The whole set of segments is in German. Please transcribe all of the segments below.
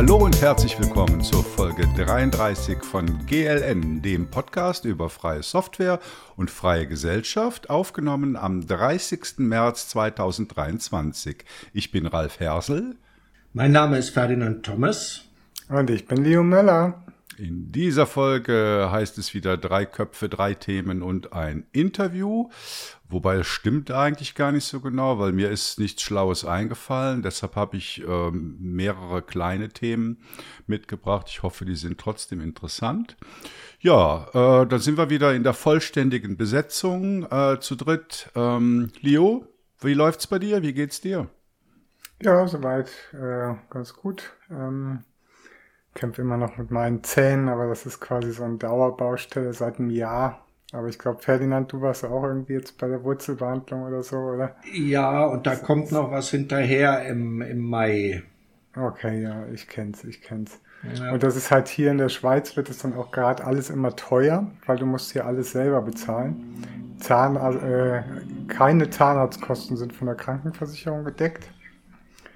Hallo und herzlich willkommen zur Folge 33 von GLN, dem Podcast über freie Software und freie Gesellschaft, aufgenommen am 30. März 2023. Ich bin Ralf Hersel. Mein Name ist Ferdinand Thomas. Und ich bin Leo Möller. In dieser Folge heißt es wieder drei Köpfe, drei Themen und ein Interview. Wobei es stimmt eigentlich gar nicht so genau, weil mir ist nichts Schlaues eingefallen. Deshalb habe ich ähm, mehrere kleine Themen mitgebracht. Ich hoffe, die sind trotzdem interessant. Ja, äh, dann sind wir wieder in der vollständigen Besetzung äh, zu dritt. Ähm, Leo, wie läuft's bei dir? Wie geht's dir? Ja, soweit äh, ganz gut. Ähm, kämpfe immer noch mit meinen Zähnen, aber das ist quasi so eine Dauerbaustelle seit einem Jahr. Aber ich glaube, Ferdinand, du warst auch irgendwie jetzt bei der Wurzelbehandlung oder so, oder? Ja, und da kommt noch was hinterher im, im Mai. Okay, ja, ich kenn's, ich kenn's. Ja. Und das ist halt hier in der Schweiz wird es dann auch gerade alles immer teuer, weil du musst hier alles selber bezahlen. Zahn, äh, keine Zahnarztkosten sind von der Krankenversicherung gedeckt.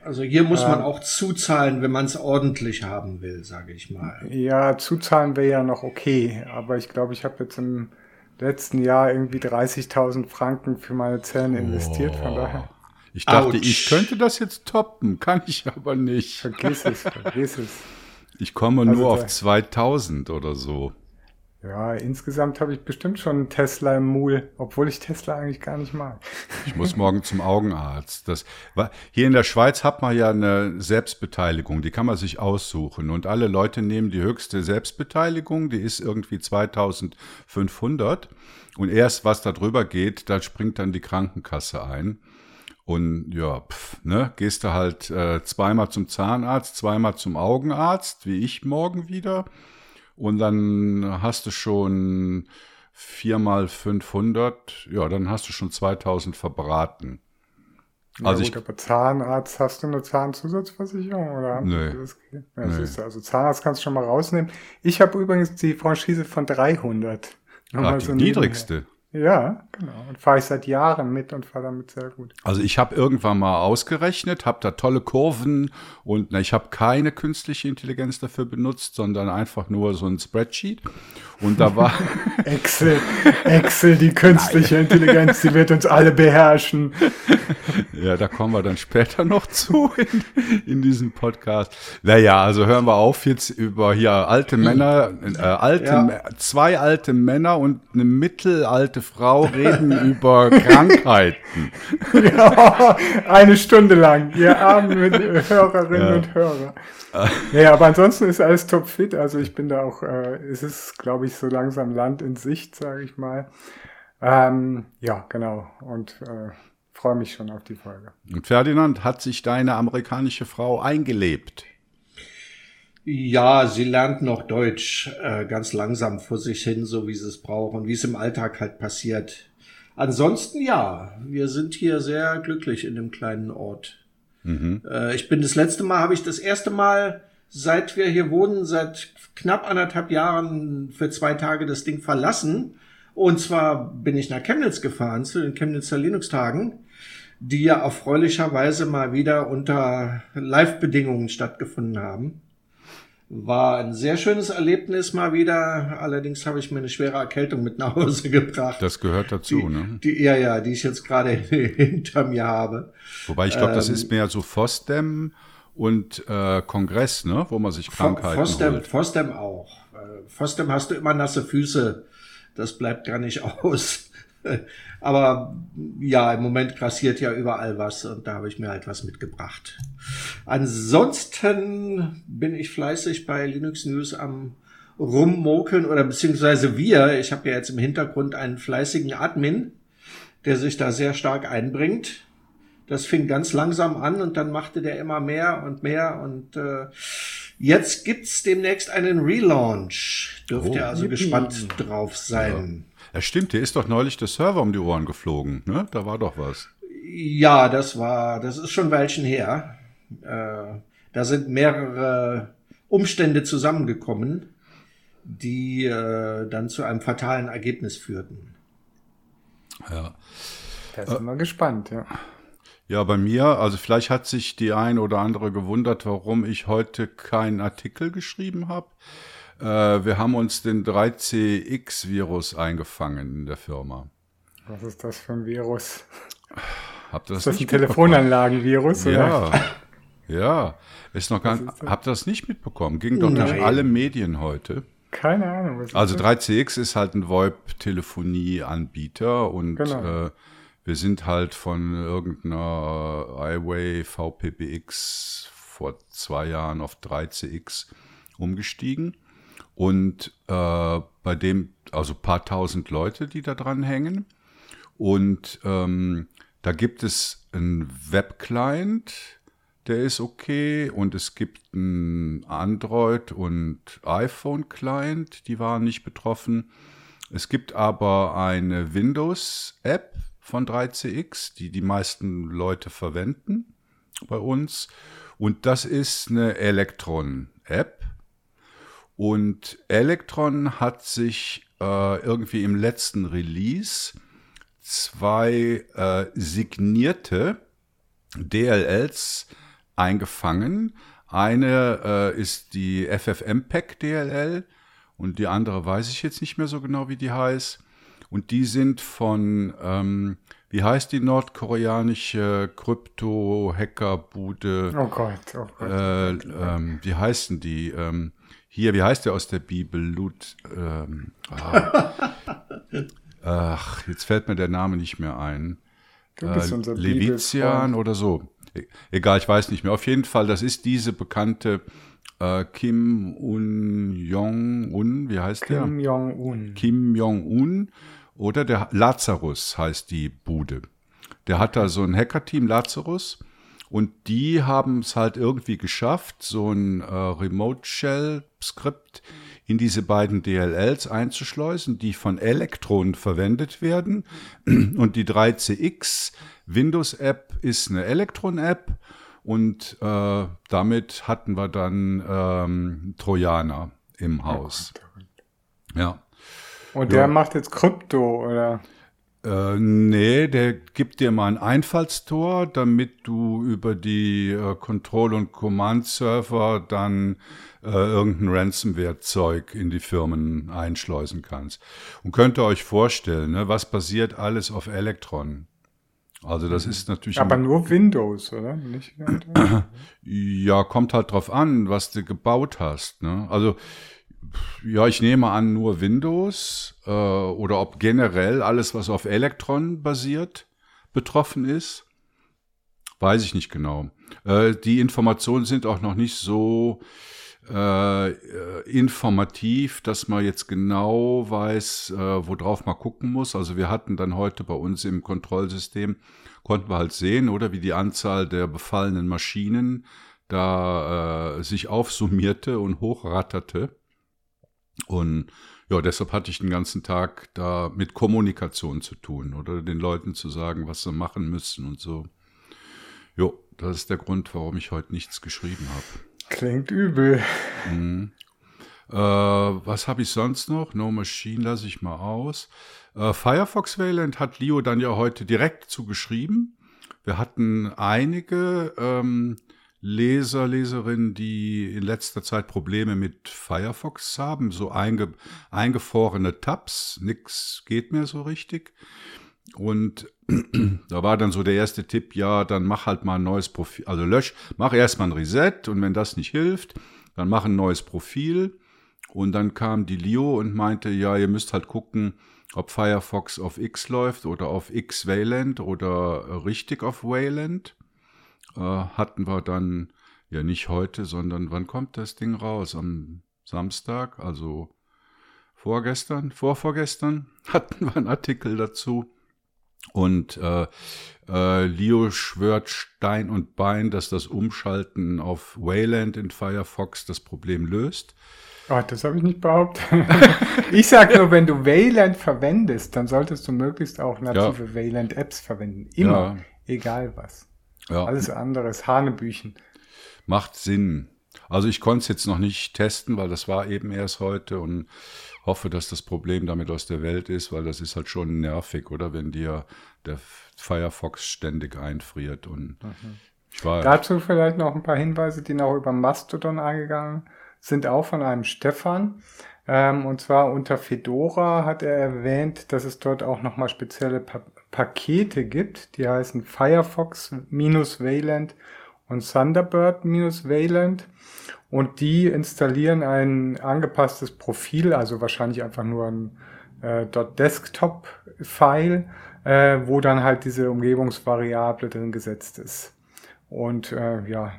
Also hier muss man auch zuzahlen, wenn man es ordentlich haben will, sage ich mal. Ja, zuzahlen wäre ja noch okay, aber ich glaube, ich habe jetzt im letzten Jahr irgendwie 30.000 Franken für meine Zähne investiert, von daher. Ich dachte, Ouch. ich könnte das jetzt toppen, kann ich aber nicht. Vergiss es, vergiss es. Ich komme also nur auf 2000 oder so. Ja, insgesamt habe ich bestimmt schon einen Tesla im Mool, obwohl ich Tesla eigentlich gar nicht mag. Ich muss morgen zum Augenarzt. Das, hier in der Schweiz hat man ja eine Selbstbeteiligung, die kann man sich aussuchen. Und alle Leute nehmen die höchste Selbstbeteiligung, die ist irgendwie 2500. Und erst was da drüber geht, da springt dann die Krankenkasse ein. Und ja, pf, ne, gehst du halt äh, zweimal zum Zahnarzt, zweimal zum Augenarzt, wie ich morgen wieder. Und dann hast du schon viermal 500, ja, dann hast du schon 2000 verbraten. Ja, also gut, ich, aber Zahnarzt, hast du eine Zahnzusatzversicherung oder? Nee. Das ja, nee. Du, also Zahnarzt kannst du schon mal rausnehmen. Ich habe übrigens die Franchise von 300. Ach, die so niedrigste. Ja, genau. Und fahre ich seit Jahren mit und fahre damit sehr gut. Also ich habe irgendwann mal ausgerechnet, habe da tolle Kurven und na, ich habe keine künstliche Intelligenz dafür benutzt, sondern einfach nur so ein Spreadsheet. Und da war Excel, Excel, die künstliche Nein. Intelligenz, die wird uns alle beherrschen. Ja, da kommen wir dann später noch zu in, in diesem Podcast. Naja, also hören wir auf jetzt über hier alte Männer, äh, alte, ja. zwei alte Männer und eine mittelalte Frau reden über Krankheiten. Ja, eine Stunde lang. Ihr armen Hörerinnen ja. und Hörer. Ja, aber ansonsten ist alles topfit. Also ich bin da auch, äh, es ist, glaube ich, so langsam Land in Sicht, sage ich mal. Ähm, ja, genau. Und äh, freue mich schon auf die Folge. Und Ferdinand, hat sich deine amerikanische Frau eingelebt? Ja, sie lernt noch Deutsch äh, ganz langsam vor sich hin, so wie sie es braucht und wie es im Alltag halt passiert. Ansonsten ja, wir sind hier sehr glücklich in dem kleinen Ort. Mhm. Äh, ich bin das letzte Mal, habe ich das erste Mal, seit wir hier wohnen, seit knapp anderthalb Jahren für zwei Tage das Ding verlassen. Und zwar bin ich nach Chemnitz gefahren zu den Chemnitzer Linux-Tagen, die ja erfreulicherweise mal wieder unter Live-Bedingungen stattgefunden haben. War ein sehr schönes Erlebnis mal wieder. Allerdings habe ich mir eine schwere Erkältung mit nach Hause gebracht. Das gehört dazu, die, ne? Die, ja, ja, die ich jetzt gerade hinter mir habe. Wobei ich glaube, ähm, das ist mehr so FOSDEM und äh, Kongress, ne? Wo man sich Krankheiten FOSDEM, holt. FOSDEM auch. Äh, FOSDEM hast du immer nasse Füße. Das bleibt gar nicht aus. Aber ja, im Moment grassiert ja überall was und da habe ich mir halt was mitgebracht. Ansonsten bin ich fleißig bei Linux News am rummokeln oder beziehungsweise wir. Ich habe ja jetzt im Hintergrund einen fleißigen Admin, der sich da sehr stark einbringt. Das fing ganz langsam an und dann machte der immer mehr und mehr und äh, jetzt gibt's demnächst einen Relaunch. Dürft oh, ihr also yippie. gespannt drauf sein. Ja. Ja, stimmt, dir ist doch neulich der Server um die Ohren geflogen, ne? Da war doch was. Ja, das war, das ist schon ein Weilchen her. Äh, da sind mehrere Umstände zusammengekommen, die äh, dann zu einem fatalen Ergebnis führten. Ja. Da sind wir gespannt, ja. Ja, bei mir, also vielleicht hat sich die ein oder andere gewundert, warum ich heute keinen Artikel geschrieben habe. Äh, wir haben uns den 3CX-Virus eingefangen in der Firma. Was ist das für ein Virus? Habt ihr das Ist das ein nicht Telefonanlagenvirus? mitbekommen? Ja, ja. Ist noch gar, das? habt ihr das nicht mitbekommen? Ging doch durch Nein. alle Medien heute. Keine Ahnung. Was ist Also das? 3CX ist halt ein VoIP-Telefonie-Anbieter und Genau. äh, wir sind halt von irgendeiner iWay VPBX vor zwei Jahren auf 3CX umgestiegen und äh, bei dem also paar tausend Leute, die da dran hängen und ähm, da gibt es einen Web-Client, der ist okay und es gibt einen Android- und iPhone-Client, die waren nicht betroffen. Es gibt aber eine Windows-App von 3CX, die die meisten Leute verwenden bei uns. Und das ist eine Electron-App. Und Electron hat sich äh, irgendwie im letzten Release zwei äh, signierte DLLs eingefangen. Eine äh, ist die FFmpeg DLL und die andere weiß ich jetzt nicht mehr so genau, wie die heißt. Und die sind von, ähm, wie heißt die nordkoreanische Krypto-Hacker-Bude? Oh Gott, oh Gott. Äh, ähm, wie heißen die? Ähm, hier, wie heißt der aus der Bibel? Lut, ähm, ah. Ach, jetzt fällt mir der Name nicht mehr ein. du bist Äh, unser Levitian Bibelfreund. oder so. E- Egal, ich weiß nicht mehr. Auf jeden Fall, das ist diese bekannte äh, Kim Un Jong-un, wie heißt der? Kim Jong-un. Kim Jong-un oder der Lazarus heißt die Bude. Der hat da so ein Hacker-Team Lazarus und die haben es halt irgendwie geschafft, so ein äh, Remote-Shell-Skript in diese beiden DLLs einzuschleusen, die von Electron verwendet werden. Und die 3CX Windows-App ist eine Electron-App und äh, damit hatten wir dann ähm, Trojaner im Haus. Ja. Und Ja. der macht jetzt Krypto, oder? Äh, nee, der gibt dir mal ein Einfallstor, damit du über die äh, Control- und Command-Server dann äh, irgendein Ransomware-Zeug in die Firmen einschleusen kannst. Und könnt ihr euch vorstellen, ne, was passiert alles auf Electron? Also das ist natürlich... Aber nur Windows, oder? Nicht Ja, kommt halt drauf an, was du gebaut hast. Ne? Also, ja, ich nehme an, nur Windows äh, oder ob generell alles, was auf Electron basiert, betroffen ist. Weiß ich nicht genau. Äh, die Informationen sind auch noch nicht so äh, informativ, dass man jetzt genau weiß, äh, worauf man gucken muss. Also wir hatten dann heute bei uns im Kontrollsystem, konnten wir halt sehen, oder wie die Anzahl der befallenen Maschinen da äh, sich aufsummierte und hochratterte. Und ja, deshalb hatte ich den ganzen Tag da mit Kommunikation zu tun oder den Leuten zu sagen, was sie machen müssen und so. Jo, das ist der Grund, warum ich heute nichts geschrieben habe. Klingt übel. Äh, was habe ich sonst noch? No Machine lasse ich mal aus. Äh, Firefox Wayland hat Leo dann ja heute direkt zugeschrieben. Wir hatten einige ähm, Leser, Leserinnen, die in letzter Zeit Probleme mit Firefox haben, so einge eingefrorene Tabs, nix geht mehr so richtig. Und da war dann so der erste Tipp, ja, dann mach halt mal ein neues Profil, also lösch, mach erstmal ein Reset und wenn das nicht hilft, dann mach ein neues Profil. Und dann kam die Leo und meinte, ja, ihr müsst halt gucken, ob Firefox auf X läuft oder auf X Wayland oder richtig auf Wayland. Äh, hatten wir dann, ja nicht heute, sondern wann kommt das Ding raus? Am Samstag, also vorgestern, vorvorgestern hatten wir einen Artikel dazu. Und äh, äh, Leo schwört Stein und Bein, dass das Umschalten auf Wayland in Firefox das Problem löst. Oh, das habe ich nicht behauptet. ich sag nur, wenn du Wayland verwendest, dann solltest du möglichst auch native Wayland-Apps verwenden. Immer. Ja. Egal was. Ja, Alles andere ist Hanebüchen. macht Sinn. Also ich konnte es jetzt noch nicht testen, weil das war eben erst heute und hoffe, dass das Problem damit aus der Welt ist, weil das ist halt schon nervig, oder? Wenn dir der Firefox ständig einfriert und mhm. ich war. Dazu vielleicht noch ein paar Hinweise, die noch über Mastodon eingegangen sind, auch von einem Stefan. Ähm, und zwar unter Fedora hat er erwähnt, dass es dort auch nochmal spezielle Pakete gibt, die heißen Firefox-Wayland und Thunderbird-Wayland. Und die installieren ein angepasstes Profil, also wahrscheinlich einfach nur ein äh, .desktop-File, äh, wo dann halt diese Umgebungsvariable drin gesetzt ist. Und äh, ja,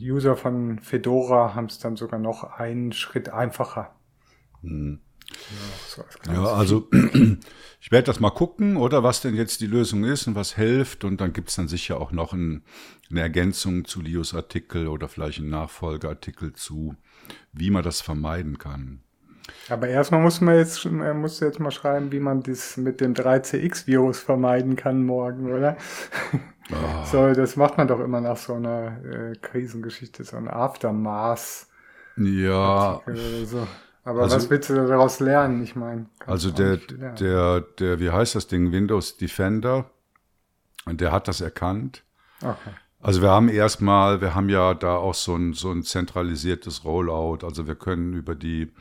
User von Fedora haben es dann sogar noch einen Schritt einfacher. Hm. Ja, ja, also ich werde das mal gucken, oder was denn jetzt die Lösung ist und was hilft. Und dann gibt es dann sicher auch noch ein, eine Ergänzung zu Lios Artikel oder vielleicht einen Nachfolgeartikel zu, wie man das vermeiden kann. Aber erstmal muss man jetzt, muss jetzt mal schreiben, wie man das mit dem 3CX-Virus vermeiden kann morgen, oder? Oh. So, das macht man doch immer nach so einer äh, Krisengeschichte, so ein Aftermath. Ja. So. Aber also, was willst du daraus lernen? Ich meine. Also der, der, der, wie heißt das Ding? Windows Defender. Und der hat das erkannt. Okay. Also wir haben erstmal, wir haben ja da auch so ein, so ein zentralisiertes Rollout. Also wir können über die,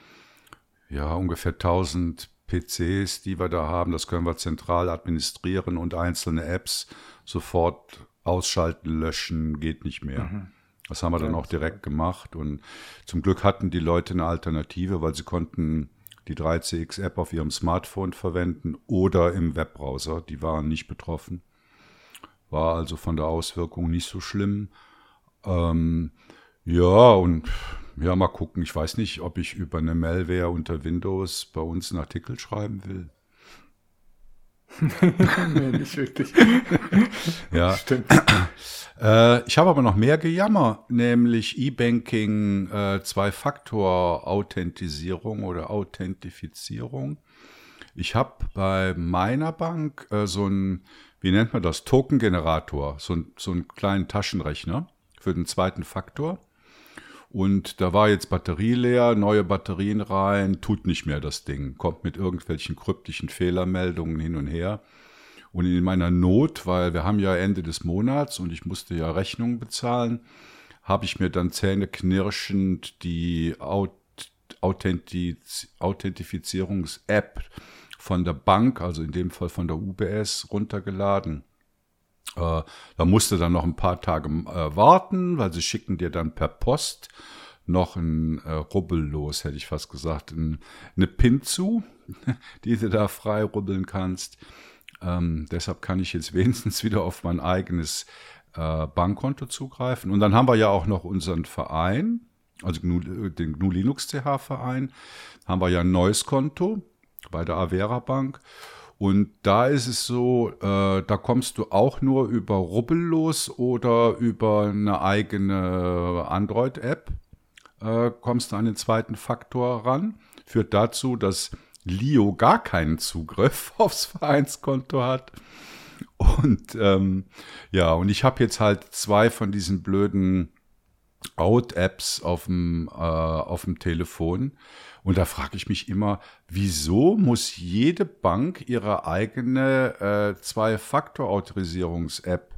ja, ungefähr 1000 PCs, die wir da haben, das können wir zentral administrieren und einzelne Apps sofort ausschalten, löschen, geht nicht mehr. Mhm. Das haben wir dann auch direkt gemacht und zum Glück hatten die Leute eine Alternative, weil sie konnten die 3CX-App auf ihrem Smartphone verwenden oder im Webbrowser. Die waren nicht betroffen. War also von der Auswirkung nicht so schlimm. Ähm, ja, und ja, mal gucken. Ich weiß nicht, ob ich über eine Malware unter Windows bei uns einen Artikel schreiben will. nee, nicht wirklich. ja. Stimmt. Äh, ich habe aber noch mehr Gejammer, nämlich E-Banking äh, Zwei-Faktor-Authentisierung oder Authentifizierung. Ich habe bei meiner Bank äh, so ein, wie nennt man das, Token-Generator, so, ein, so einen kleinen Taschenrechner für den zweiten Faktor. Und da war jetzt Batterie leer, neue Batterien rein, tut nicht mehr das Ding, kommt mit irgendwelchen kryptischen Fehlermeldungen hin und her. Und in meiner Not, weil wir haben ja Ende des Monats und ich musste ja Rechnungen bezahlen, habe ich mir dann zähneknirschend die Authentiz Authentifizierungs-App von der Bank, also in dem Fall von der UBS, runtergeladen. Äh, da musste dann noch ein paar Tage äh, warten, weil sie schicken dir dann per Post noch ein äh, Rubbel los, hätte ich fast gesagt, ein, eine Pin zu, die du da frei rubbeln kannst. Ähm, deshalb kann ich jetzt wenigstens wieder auf mein eigenes äh, Bankkonto zugreifen. Und dann haben wir ja auch noch unseren Verein, also GNU, den GNU Linux CH Verein, haben wir ja ein neues Konto bei der Avera Bank. Und da ist es so, äh, da kommst du auch nur über Rubbellos oder über eine eigene Android-App, äh, kommst du an den zweiten Faktor ran. Führt dazu, dass Leo gar keinen Zugriff aufs Vereinskonto hat. Und ähm, ja, und ich habe jetzt halt zwei von diesen blöden Out-Apps auf dem, äh, auf dem Telefon. Und da frage ich mich immer, wieso muss jede Bank ihre eigene äh, Zwei-Faktor-Autorisierungs-App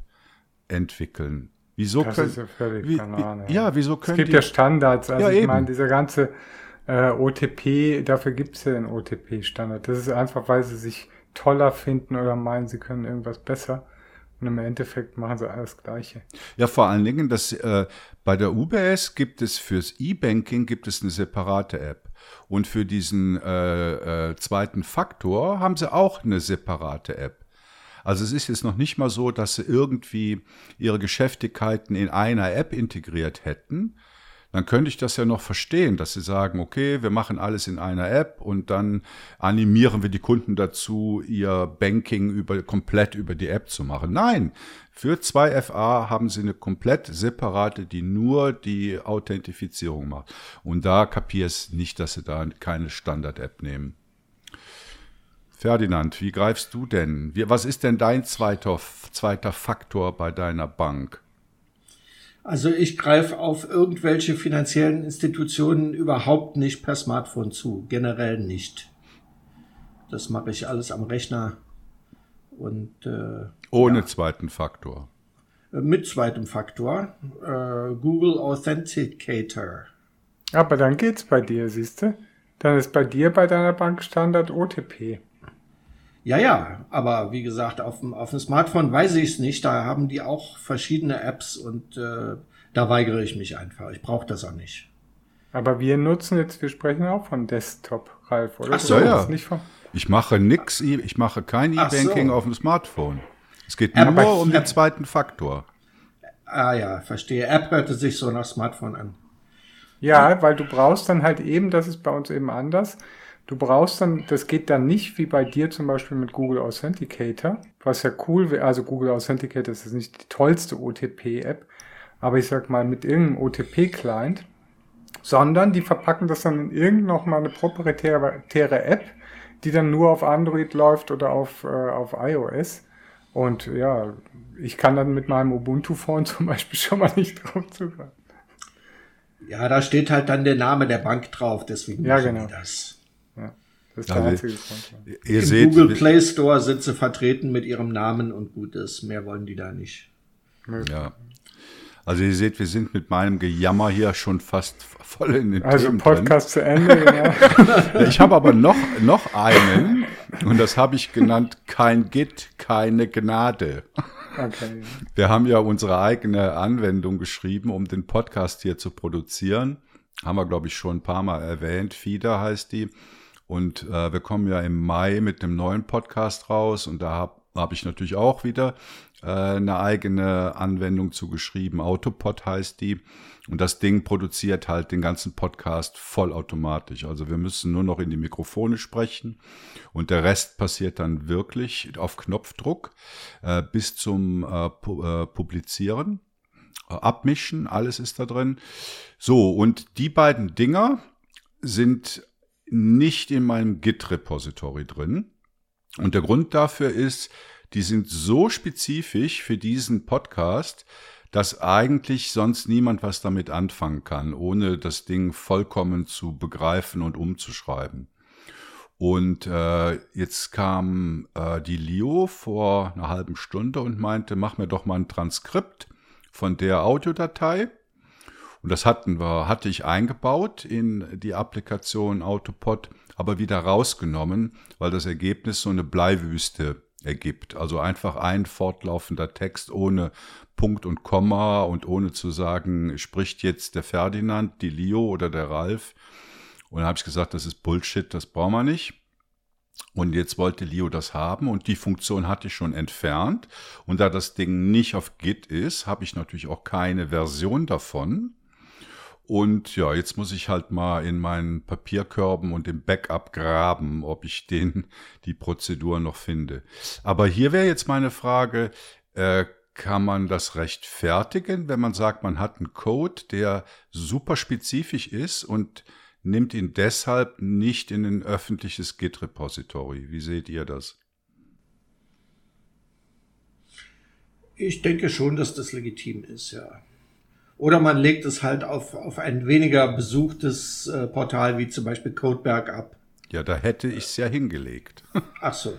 entwickeln? Wieso das können, ist ja völlig wie, wie, Ja, wieso können Es gibt die, ja Standards. Also ja, ich eben. meine, dieser ganze äh, OTP, dafür gibt es ja den OTP-Standard. Das ist einfach, weil sie sich toller finden oder meinen, sie können irgendwas besser. Und im Endeffekt machen sie alles Gleiche. Ja, vor allen Dingen, dass äh, bei der UBS gibt es fürs E-Banking gibt es eine separate App. Und für diesen äh, äh, zweiten Faktor haben sie auch eine separate App. Also es ist jetzt noch nicht mal so, dass sie irgendwie ihre Geschäftigkeiten in einer App integriert hätten, dann könnte ich das ja noch verstehen, dass sie sagen, okay, wir machen alles in einer App und dann animieren wir die Kunden dazu, ihr Banking über, komplett über die App zu machen. Nein, für 2FA haben sie eine komplett separate, die nur die Authentifizierung macht. Und da kapier es nicht, dass sie da keine Standard-App nehmen. Ferdinand, wie greifst du denn? Wie, was ist denn dein zweiter, zweiter Faktor bei deiner Bank? Also ich greife auf irgendwelche finanziellen Institutionen überhaupt nicht per Smartphone zu, generell nicht. Das mache ich alles am Rechner und äh, ohne ja. zweiten Faktor. Äh, mit zweitem Faktor, äh, Google Authenticator. Aber dann geht's bei dir, siehst du? Dann ist bei dir bei deiner Bank Standard OTP. Ja, ja, aber wie gesagt, auf dem, auf dem Smartphone weiß ich es nicht. Da haben die auch verschiedene Apps und äh, da weigere ich mich einfach. Ich brauche das auch nicht. Aber wir nutzen jetzt, wir sprechen auch von Desktop, Ralf, oder? Ach so, ja. ich mache nix, ich mache kein E-Banking so. auf dem Smartphone. Es geht App nur um den zweiten Faktor. Ah ja, verstehe. App hörte sich so nach Smartphone an. Ja, weil du brauchst dann halt eben, das ist bei uns eben anders. Du brauchst dann, das geht dann nicht wie bei dir zum Beispiel mit Google Authenticator, was ja cool wäre. Also Google Authenticator ist nicht die tollste OTP-App, aber ich sag mal mit irgendeinem OTP-Client, sondern die verpacken das dann in irgendeine noch mal eine proprietäre App, die dann nur auf Android läuft oder auf, äh, auf iOS. Und ja, ich kann dann mit meinem Ubuntu-Phone zum Beispiel schon mal nicht drauf zugreifen. Ja, da steht halt dann der Name der Bank drauf, deswegen ja, genau. das. Das ist der also, einzige Grund. Ihr Im seht, Google Play Store sind sie vertreten mit ihrem Namen und gut ist. Mehr wollen die da nicht. Ja. Also ihr seht, wir sind mit meinem Gejammer hier schon fast voll in den Also Themen Podcast drin. zu Ende, ja. ich habe aber noch, noch einen und das habe ich genannt, kein Git, keine Gnade. Okay. Wir haben ja unsere eigene Anwendung geschrieben, um den Podcast hier zu produzieren. Haben wir, glaube ich, schon ein paar Mal erwähnt. Fieder heißt die. Und äh, wir kommen ja im Mai mit einem neuen Podcast raus und da habe hab ich natürlich auch wieder äh, eine eigene Anwendung zugeschrieben. Autopod heißt die. Und das Ding produziert halt den ganzen Podcast vollautomatisch. Also wir müssen nur noch in die Mikrofone sprechen und der Rest passiert dann wirklich auf Knopfdruck äh, bis zum äh, pu äh, Publizieren. Äh, abmischen, alles ist da drin. So, und die beiden Dinger sind nicht in meinem Git-Repository drin. Und der Grund dafür ist, die sind so spezifisch für diesen Podcast, dass eigentlich sonst niemand was damit anfangen kann, ohne das Ding vollkommen zu begreifen und umzuschreiben. Und äh, jetzt kam äh, die Leo vor einer halben Stunde und meinte, mach mir doch mal ein Transkript von der Audiodatei. Und das hatten wir, hatte ich eingebaut in die Applikation Autopod, aber wieder rausgenommen, weil das Ergebnis so eine Bleiwüste ergibt. Also einfach ein fortlaufender Text ohne Punkt und Komma und ohne zu sagen, spricht jetzt der Ferdinand, die Leo oder der Ralf. Und dann habe ich gesagt, das ist Bullshit, das brauchen wir nicht. Und jetzt wollte Leo das haben und die Funktion hatte ich schon entfernt. Und da das Ding nicht auf Git ist, habe ich natürlich auch keine Version davon. Und ja, jetzt muss ich halt mal in meinen Papierkörben und im Backup graben, ob ich den, die Prozedur noch finde. Aber hier wäre jetzt meine Frage, äh, kann man das rechtfertigen, wenn man sagt, man hat einen Code, der super spezifisch ist und nimmt ihn deshalb nicht in ein öffentliches Git-Repository? Wie seht ihr das? Ich denke schon, dass das legitim ist, ja. Oder man legt es halt auf, auf ein weniger besuchtes äh, Portal wie zum Beispiel Codeberg ab. Ja, da hätte ich es ja hingelegt. Ach so.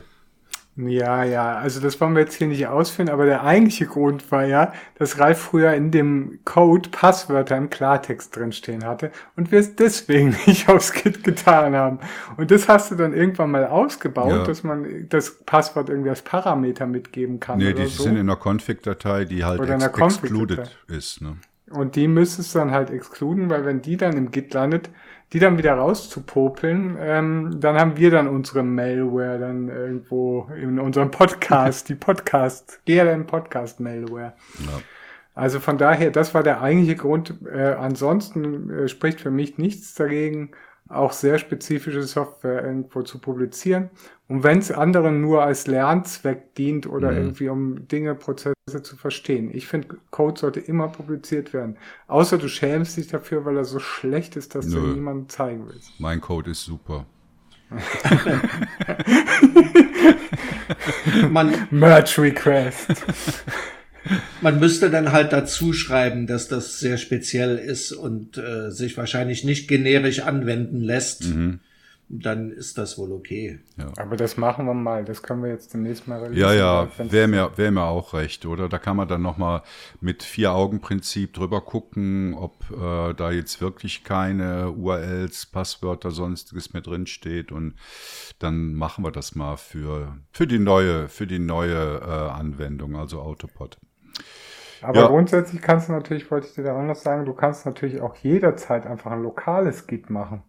Ja, ja, also das wollen wir jetzt hier nicht ausführen, aber der eigentliche Grund war ja, dass Ralf früher in dem Code Passwörter im Klartext drinstehen hatte und wir es deswegen nicht aufs Kit getan haben. Und das hast du dann irgendwann mal ausgebaut, ja. dass man das Passwort irgendwie als Parameter mitgeben kann. Nee, die so. sind in einer Config-Datei, die halt ex excluded ist. Ne? Und die müsstest du dann halt exkluden, weil wenn die dann im Git landet, die dann wieder rauszupopeln, ähm, dann haben wir dann unsere Malware dann irgendwo in unserem Podcast, die Podcast, GLM Podcast Malware. Ja. Also von daher, das war der eigentliche Grund. Äh, ansonsten äh, spricht für mich nichts dagegen, auch sehr spezifische Software irgendwo zu publizieren. Und wenn es anderen nur als Lernzweck dient oder mhm. irgendwie um Dinge, Prozesse zu verstehen. Ich finde, Code sollte immer publiziert werden. Außer du schämst dich dafür, weil er so schlecht ist, dass Nö. du niemandem zeigen willst. Mein Code ist super. Man Merch Request. Man müsste dann halt dazu schreiben, dass das sehr speziell ist und äh, sich wahrscheinlich nicht generisch anwenden lässt. Mhm dann ist das wohl okay. Ja. Aber das machen wir mal, das können wir jetzt demnächst mal realisieren. Ja, ja, wäre mir, wär mir auch recht, oder? Da kann man dann nochmal mit Vier-Augen-Prinzip drüber gucken, ob äh, da jetzt wirklich keine URLs, Passwörter, sonstiges mehr drin steht und dann machen wir das mal für, für die neue, für die neue äh, Anwendung, also Autopod. Aber ja. grundsätzlich kannst du natürlich, wollte ich dir da auch noch sagen, du kannst natürlich auch jederzeit einfach ein lokales Git machen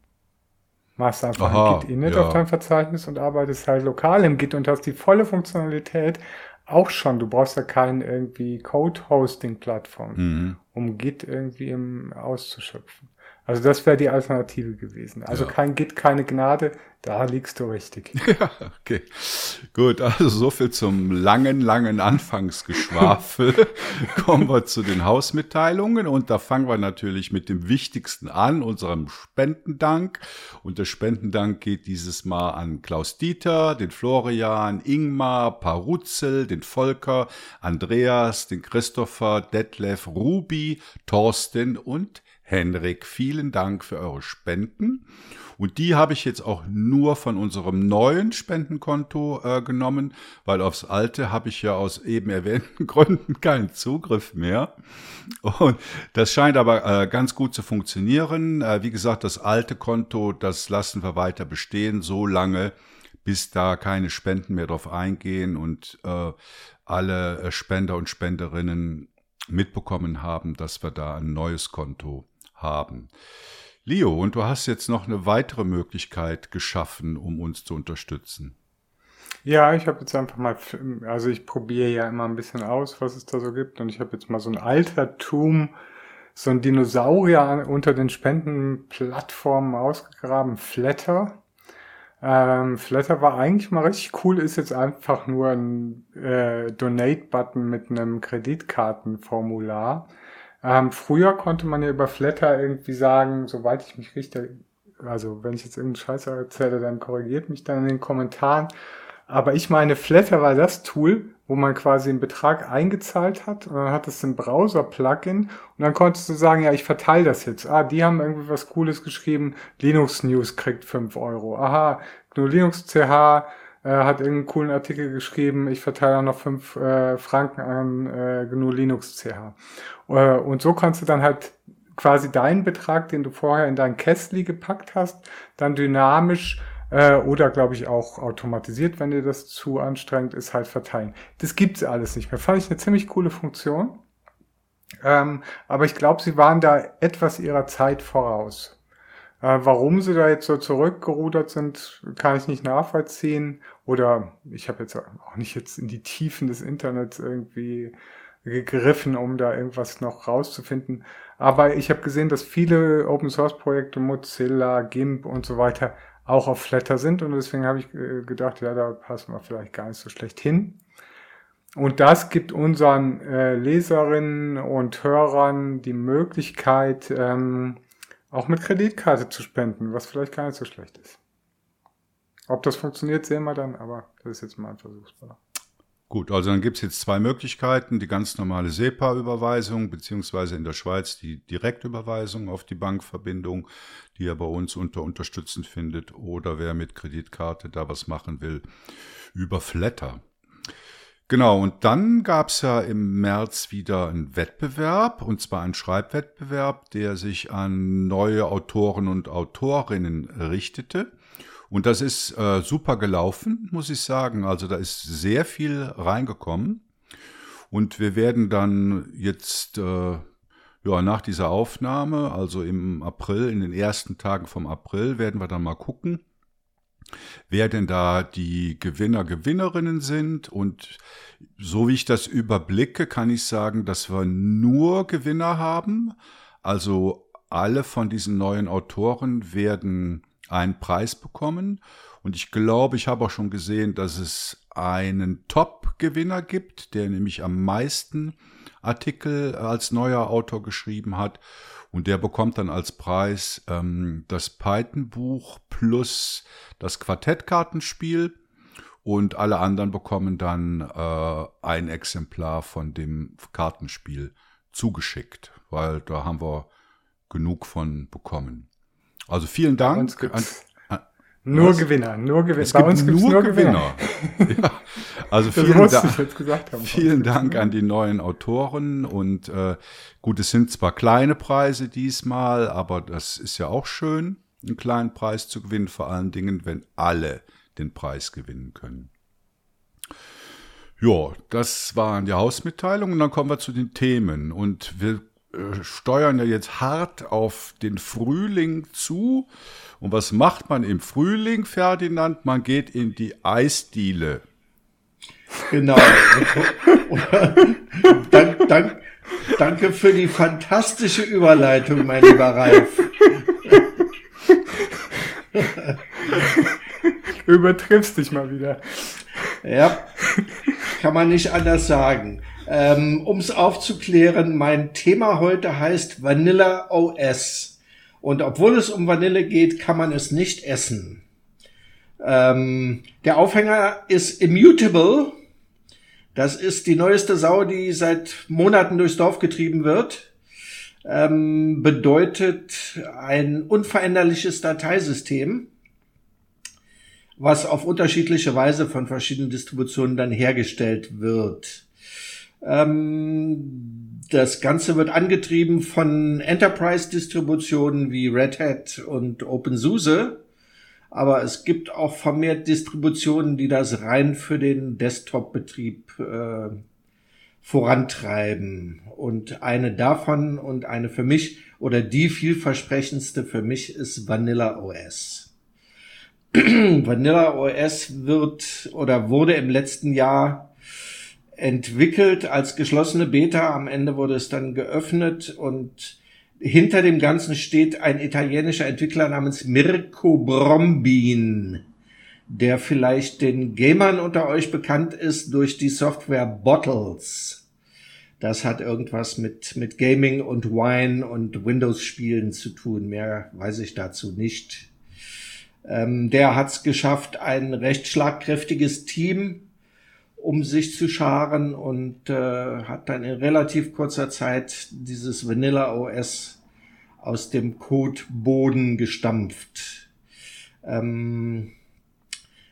machst einfach Aha, ein Git-Init ja. auf dein Verzeichnis und arbeitest halt lokal im Git und hast die volle Funktionalität auch schon. Du brauchst ja keine irgendwie Code-Hosting-Plattform, mhm. um Git irgendwie im, auszuschöpfen. Also das wäre die Alternative gewesen. Also ja. kein Git, keine Gnade, da liegst du richtig. Ja, okay. Gut, also so viel zum langen, langen Anfangsgeschwafel. Kommen wir zu den Hausmitteilungen und da fangen wir natürlich mit dem Wichtigsten an, unserem Spendendank. Und der Spendendank geht dieses Mal an Klaus Dieter, den Florian, Ingmar, Parutzel, den Volker, Andreas, den Christopher, Detlef, Ruby, Thorsten und Henrik. Vielen Dank für eure Spenden. Und die habe ich jetzt auch nur von unserem neuen Spendenkonto äh, genommen, weil aufs alte habe ich ja aus eben erwähnten Gründen keinen Zugriff mehr. Und das scheint aber äh, ganz gut zu funktionieren. Äh, wie gesagt, das alte Konto, das lassen wir weiter bestehen, so lange, bis da keine Spenden mehr drauf eingehen und äh, alle äh, Spender und Spenderinnen mitbekommen haben, dass wir da ein neues Konto haben. Leo, und du hast jetzt noch eine weitere Möglichkeit geschaffen, um uns zu unterstützen. Ja, ich habe jetzt einfach mal, also ich probiere ja immer ein bisschen aus, was es da so gibt. Und ich habe jetzt mal so ein Altertum, so ein Dinosaurier unter den Spendenplattformen ausgegraben, Flatter. Ähm, Flatter war eigentlich mal richtig cool, ist jetzt einfach nur ein äh, Donate-Button mit einem Kreditkartenformular. Ähm, früher konnte man ja über Flatter irgendwie sagen, soweit ich mich richtig, also wenn ich jetzt irgendeinen Scheiß erzähle, dann korrigiert mich dann in den Kommentaren. Aber ich meine, Flatter war das Tool, wo man quasi einen Betrag eingezahlt hat und dann hat es ein Browser-Plugin und dann konntest du sagen, ja, ich verteile das jetzt. Ah, die haben irgendwie was Cooles geschrieben, Linux News kriegt fünf Euro. Aha, GNU Linux CH äh, hat irgendeinen coolen Artikel geschrieben, ich verteile noch fünf äh, Franken an äh, GNU Linux CH. Äh, und so kannst du dann halt quasi deinen Betrag, den du vorher in dein Kästli gepackt hast, dann dynamisch äh, oder glaube ich auch automatisiert, wenn dir das zu anstrengend ist, halt verteilen. Das gibt's alles nicht mehr. Fand ich eine ziemlich coole Funktion. Ähm, aber ich glaube, sie waren da etwas ihrer Zeit voraus. Äh, warum sie da jetzt so zurückgerudert sind, kann ich nicht nachvollziehen. Oder ich habe jetzt auch nicht jetzt in die Tiefen des Internets irgendwie gegriffen, um da irgendwas noch rauszufinden. Aber ich habe gesehen, dass viele Open Source Projekte, Mozilla, GIMP und so weiter auch auf Flatter sind und deswegen habe ich äh, gedacht, ja, da passen wir vielleicht gar nicht so schlecht hin. Und das gibt unseren äh, Leserinnen und Hörern die Möglichkeit, ähm, auch mit Kreditkarte zu spenden, was vielleicht gar nicht so schlecht ist. Ob das funktioniert, sehen wir dann, aber das ist jetzt mal ein Versuchsball. Gut, also dann gibt es jetzt zwei Möglichkeiten, die ganz normale SEPA-Überweisung, beziehungsweise in der Schweiz die Direktüberweisung auf die Bankverbindung, die ihr bei uns unter unterstützend findet, oder wer mit Kreditkarte da was machen will, über Flatter. Genau, und dann gab es ja im März wieder einen Wettbewerb, und zwar einen Schreibwettbewerb, der sich an neue Autoren und Autorinnen richtete. Und das ist äh, super gelaufen, muss ich sagen. Also da ist sehr viel reingekommen. Und wir werden dann jetzt äh, ja, nach dieser Aufnahme, also im April, in den ersten Tagen vom April, werden wir dann mal gucken, wer denn da die Gewinner, Gewinnerinnen sind. Und so wie ich das überblicke, kann ich sagen, dass wir nur Gewinner haben. Also alle von diesen neuen Autoren werden einen Preis bekommen. Und ich glaube, ich habe auch schon gesehen, dass es einen Top-Gewinner gibt, der nämlich am meisten Artikel als neuer Autor geschrieben hat. Und der bekommt dann als Preis ähm, das Python-Buch plus das Quartettkartenspiel. und alle anderen bekommen dann äh, ein Exemplar von dem Kartenspiel zugeschickt, weil da haben wir genug von bekommen. Also vielen Dank. An, nur Was? Gewinner, nur Gewinner. Es Bei uns gibt nur, nur Gewinner. Gewinner. ja. Also vielen, da haben, vielen Dank an die neuen Autoren und äh, gut, es sind zwar kleine Preise diesmal, aber das ist ja auch schön, einen kleinen Preis zu gewinnen, vor allen Dingen, wenn alle den Preis gewinnen können. Ja, das waren die Hausmitteilungen. Und dann kommen wir zu den Themen. Und wir äh, steuern ja jetzt hart auf den Frühling zu. Und was macht man im Frühling, Ferdinand? Man geht in die Eisdiele. Genau. dank, dank, danke für die fantastische Überleitung, mein lieber Ralf. Du übertriffst dich mal wieder. Ja, kann man nicht anders sagen. Ähm, um es aufzuklären, mein Thema heute heißt Vanilla OS. Und obwohl es um Vanille geht, kann man es nicht essen. Ähm, der Aufhänger ist Immutable. Das ist die neueste Sau, die seit Monaten durchs Dorf getrieben wird. Ähm, bedeutet ein unveränderliches Dateisystem was auf unterschiedliche Weise von verschiedenen Distributionen dann hergestellt wird. Ähm, das Ganze wird angetrieben von Enterprise-Distributionen wie Red Hat und OpenSUSE. Aber es gibt auch vermehrt Distributionen, die das rein für den Desktop-Betrieb äh, vorantreiben. Und eine davon und eine für mich oder die vielversprechendste für mich ist Vanilla OS. Vanilla OS wird oder wurde im letzten Jahr entwickelt als geschlossene Beta. Am Ende wurde es dann geöffnet und hinter dem Ganzen steht ein italienischer Entwickler namens Mirko Brombin, der vielleicht den Gamern unter euch bekannt ist durch die Software Bottles. Das hat irgendwas mit, mit Gaming und Wine und Windows-Spielen zu tun. Mehr weiß ich dazu nicht. Ähm, der hat es geschafft, ein recht schlagkräftiges Team um sich zu scharen und äh, hat dann in relativ kurzer Zeit dieses Vanilla OS aus dem Codeboden gestampft. Ähm,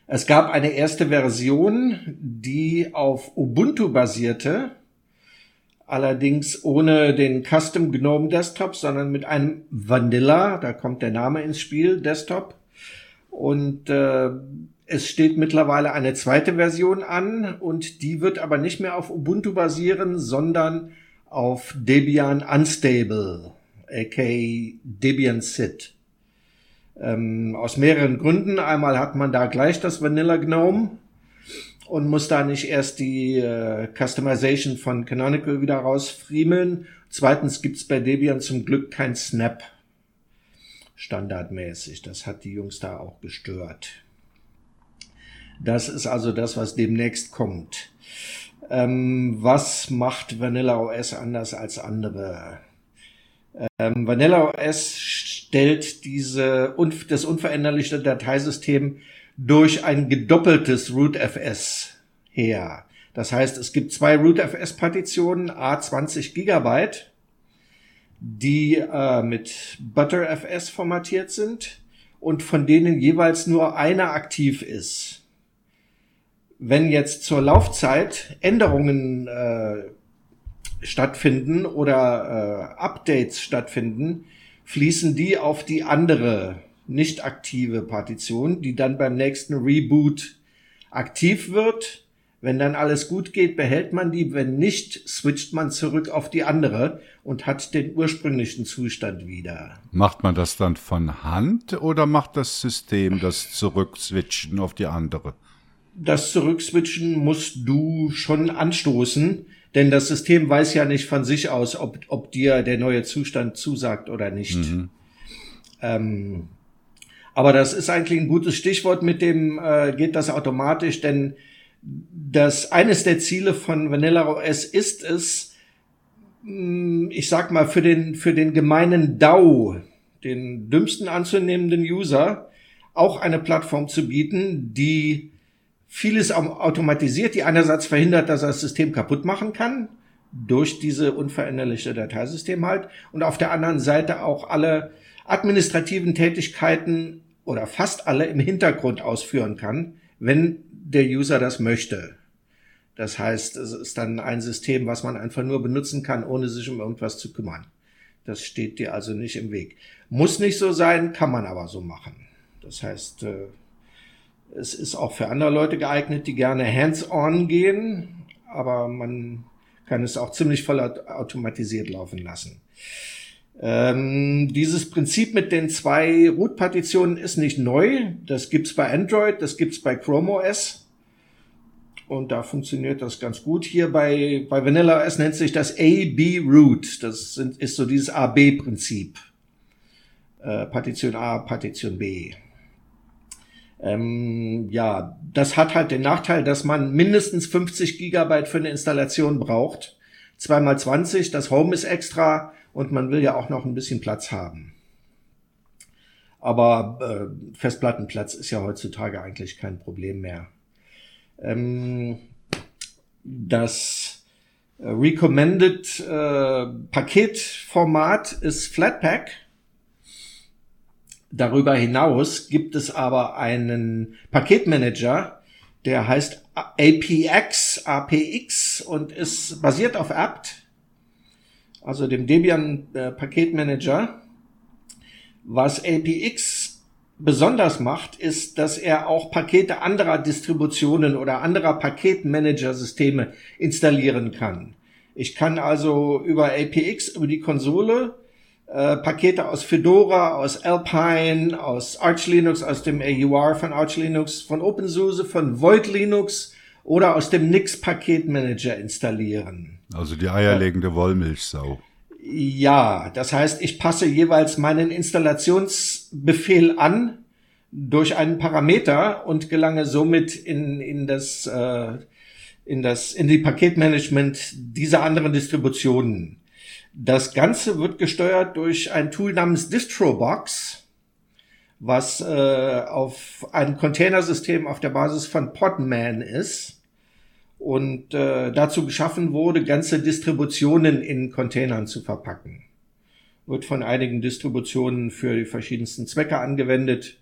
es gab eine erste Version, die auf Ubuntu basierte, allerdings ohne den Custom GNOME Desktop, sondern mit einem Vanilla, da kommt der Name ins Spiel, Desktop. Und äh, es steht mittlerweile eine zweite Version an und die wird aber nicht mehr auf Ubuntu basieren, sondern auf Debian Unstable, aka Debian SID. Ähm, aus mehreren Gründen. Einmal hat man da gleich das Vanilla GNOME und muss da nicht erst die äh, Customization von Canonical wieder rausfriemeln. Zweitens gibt's bei Debian zum Glück kein Snap standardmäßig. Das hat die Jungs da auch gestört. Das ist also das, was demnächst kommt. Ähm, was macht Vanilla OS anders als andere? Ähm, Vanilla OS stellt diese, das unveränderliche Dateisystem durch ein gedoppeltes rootfs her. Das heißt, es gibt zwei rootfs-Partitionen, A20 Gigabyte die äh, mit ButterFS formatiert sind und von denen jeweils nur einer aktiv ist. Wenn jetzt zur Laufzeit Änderungen äh, stattfinden oder äh, Updates stattfinden, fließen die auf die andere nicht aktive Partition, die dann beim nächsten Reboot aktiv wird wenn dann alles gut geht, behält man die. Wenn nicht, switcht man zurück auf die andere und hat den ursprünglichen Zustand wieder. Macht man das dann von Hand oder macht das System das Zurückswitchen auf die andere? Das Zurückswitchen musst du schon anstoßen, denn das System weiß ja nicht von sich aus, ob, ob dir der neue Zustand zusagt oder nicht. Mhm. Ähm, aber das ist eigentlich ein gutes Stichwort, mit dem äh, geht das automatisch, denn dass eines der Ziele von Vanilla OS ist es, mm, ich sag mal, für den, für den gemeinen DAO, den dümmsten anzunehmenden User, auch eine Plattform zu bieten, die vieles automatisiert, die einerseits verhindert, dass er das System kaputt machen kann, durch diese unveränderliche Dateisystem halt, und auf der anderen Seite auch alle administrativen Tätigkeiten oder fast alle im Hintergrund ausführen kann, wenn der User das möchte. Das heißt, es ist dann ein System, was man einfach nur benutzen kann, ohne sich um irgendwas zu kümmern. Das steht dir also nicht im Weg. Muss nicht so sein, kann man aber so machen. Das heißt, äh, es ist auch für andere Leute geeignet, die gerne hands-on gehen, aber man kann es auch ziemlich voll automatisiert laufen lassen. Ähm, dieses Prinzip mit den zwei Root-Partitionen ist nicht neu. Das gibt's bei Android, das gibt's bei Chrome OS. Und da funktioniert das ganz gut. Hier bei, bei Vanilla OS nennt sich das A-B-Root. Das sind, ist so dieses A-B-Prinzip. Äh, Partition A, Partition B. Ähm, ja, das hat halt den Nachteil, dass man mindestens 50 Gigabyte für eine Installation braucht. Zweimal 20, das Home ist extra und man will ja auch noch ein bisschen Platz haben. Aber äh, Festplattenplatz ist ja heutzutage eigentlich kein Problem mehr. Ähm, das äh, Recommended äh, Paketformat ist Flatpak. Darüber hinaus gibt es aber einen Paketmanager, der heißt APX, APX und ist basiert auf apt, also dem Debian äh, Paketmanager. Was APX besonders macht, ist, dass er auch Pakete anderer Distributionen oder anderer Paketmanager-Systeme installieren kann. Ich kann also über APX, über die Konsole, äh, Pakete aus Fedora, aus Alpine, aus Arch Linux, aus dem AUR von Arch Linux, von OpenSUSE, von Void Linux oder aus dem Nix Paketmanager installieren. Also die eierlegende Wollmilchsau. Ja, das heißt, ich passe jeweils meinen Installationsbefehl an durch einen Parameter und gelange somit in, in das, äh, in das, in die Paketmanagement dieser anderen Distributionen. Das Ganze wird gesteuert durch ein Tool namens Distrobox, was äh, auf ein Containersystem auf der Basis von Podman ist und äh, dazu geschaffen wurde, ganze Distributionen in Containern zu verpacken. Wird von einigen Distributionen für die verschiedensten Zwecke angewendet.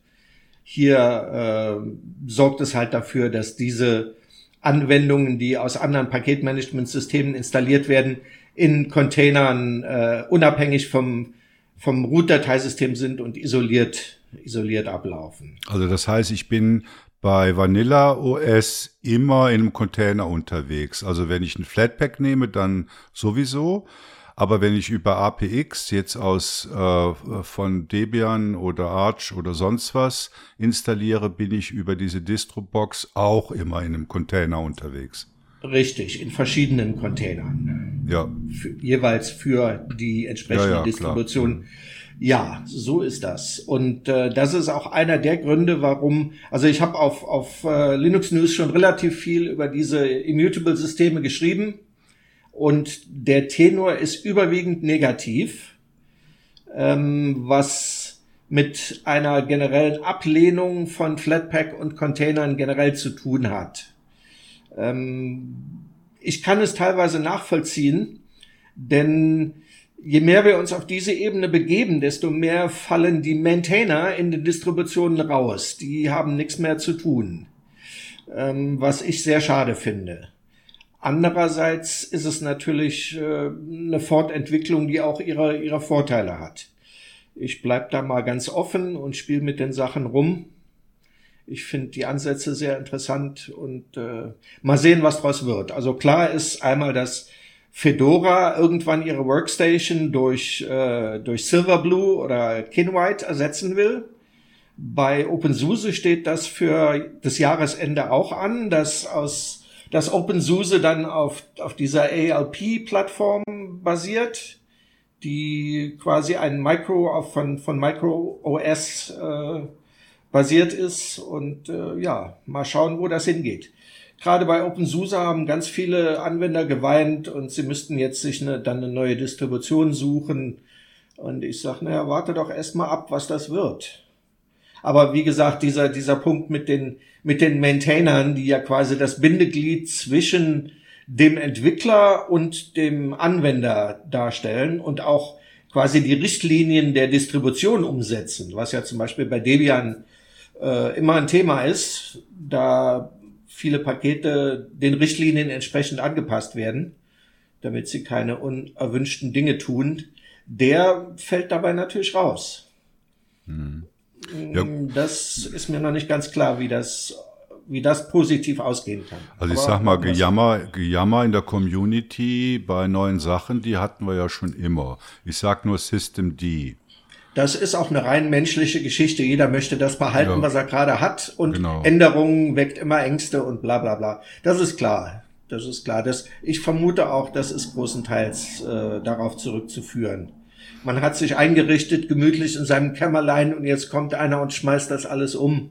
Hier äh, sorgt es halt dafür, dass diese Anwendungen, die aus anderen Paketmanagementsystemen installiert werden, in Containern äh, unabhängig vom, vom Root-Dateisystem sind und isoliert, isoliert ablaufen. Also das heißt, ich bin bei Vanilla OS immer in einem Container unterwegs. Also wenn ich ein Flatpak nehme, dann sowieso. Aber wenn ich über APX jetzt aus äh, von Debian oder Arch oder sonst was installiere, bin ich über diese Distrobox auch immer in einem Container unterwegs. Richtig, in verschiedenen Containern. Ja. Für, jeweils für die entsprechende ja, ja, Distribution. Klar. Ja, so ist das. Und äh, das ist auch einer der Gründe, warum, also ich habe auf, auf äh, Linux News schon relativ viel über diese Immutable-Systeme geschrieben und der Tenor ist überwiegend negativ, ähm, was mit einer generellen Ablehnung von Flatpak und Containern generell zu tun hat. Ähm, ich kann es teilweise nachvollziehen, denn je mehr wir uns auf diese Ebene begeben, desto mehr fallen die Maintainer in den Distributionen raus. Die haben nichts mehr zu tun, ähm, was ich sehr schade finde. Andererseits ist es natürlich äh, eine Fortentwicklung, die auch ihre, ihre Vorteile hat. Ich bleib da mal ganz offen und spiele mit den Sachen rum ich finde die Ansätze sehr interessant und äh, mal sehen, was draus wird. Also klar ist einmal, dass Fedora irgendwann ihre Workstation durch, äh, durch Silverblue oder Kinwhite ersetzen will. Bei OpenSUSE steht das für das Jahresende auch an, dass aus dass OpenSUSE dann auf, auf dieser ALP-Plattform basiert, die quasi ein Micro von, von Micro OS äh, basiert ist. Und äh, ja, mal schauen, wo das hingeht. Gerade bei OpenSUSE haben ganz viele Anwender geweint und sie müssten jetzt sich eine, dann eine neue Distribution suchen. Und ich sage, naja, warte doch erstmal ab, was das wird. Aber wie gesagt, dieser, dieser Punkt mit den, mit den Maintainern, die ja quasi das Bindeglied zwischen dem Entwickler und dem Anwender darstellen und auch quasi die Richtlinien der Distribution umsetzen, was ja zum Beispiel bei Debian äh, immer ein Thema ist, da viele Pakete den Richtlinien entsprechend angepasst werden, damit sie keine unerwünschten Dinge tun, der fällt dabei natürlich raus. Hm. Ja. Das ist mir noch nicht ganz klar, wie das wie das positiv ausgehen kann. Also ich Aber sag mal, Gejammer, Gejammer in der Community bei neuen Sachen, die hatten wir ja schon immer. Ich sag nur System D. Das ist auch eine rein menschliche Geschichte. Jeder möchte das behalten, ja. was er gerade hat. Und genau. Änderungen weckt immer Ängste und bla bla bla. Das ist klar. Das ist klar. Das, ich vermute auch, das ist großenteils äh, darauf zurückzuführen. Man hat sich eingerichtet, gemütlich in seinem Kämmerlein und jetzt kommt einer und schmeißt das alles um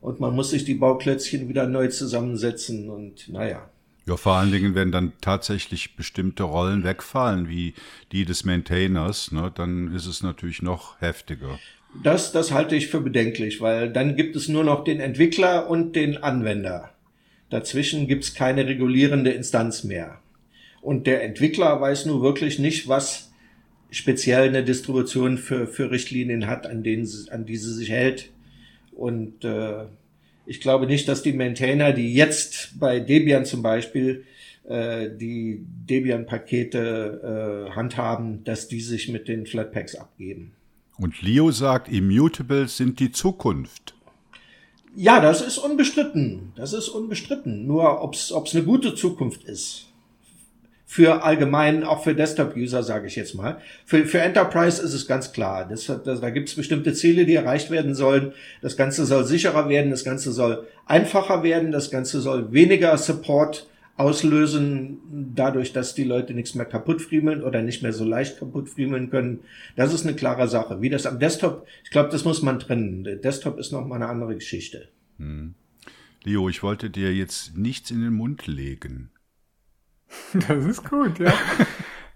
und man muss sich die Bauklötzchen wieder neu zusammensetzen und naja. Ja, vor allen Dingen, wenn dann tatsächlich bestimmte Rollen wegfallen, wie die des Maintainers, ne, dann ist es natürlich noch heftiger. Das, das halte ich für bedenklich, weil dann gibt es nur noch den Entwickler und den Anwender. Dazwischen gibt es keine regulierende Instanz mehr. Und der Entwickler weiß nur wirklich nicht, was speziell eine Distribution für, für Richtlinien hat, an denen sie, an die sie sich hält. Und äh, ich glaube nicht, dass die Maintainer, die jetzt bei Debian zum Beispiel äh, die Debian-Pakete äh, handhaben, dass die sich mit den Flatpaks abgeben. Und Leo sagt, Immutables sind die Zukunft. Ja, das ist unbestritten. Das ist unbestritten. Nur ob es eine gute Zukunft ist für allgemein, auch für Desktop-User, sage ich jetzt mal. Für, für Enterprise ist es ganz klar. Das, das, da gibt es bestimmte Ziele, die erreicht werden sollen. Das Ganze soll sicherer werden, das Ganze soll einfacher werden, das Ganze soll weniger Support auslösen, dadurch, dass die Leute nichts mehr kaputt friemeln oder nicht mehr so leicht kaputt friemeln können. Das ist eine klare Sache. Wie das am Desktop, ich glaube, das muss man trennen. Der Desktop ist noch mal eine andere Geschichte. Hm. Leo, ich wollte dir jetzt nichts in den Mund legen. Das ist gut, ja.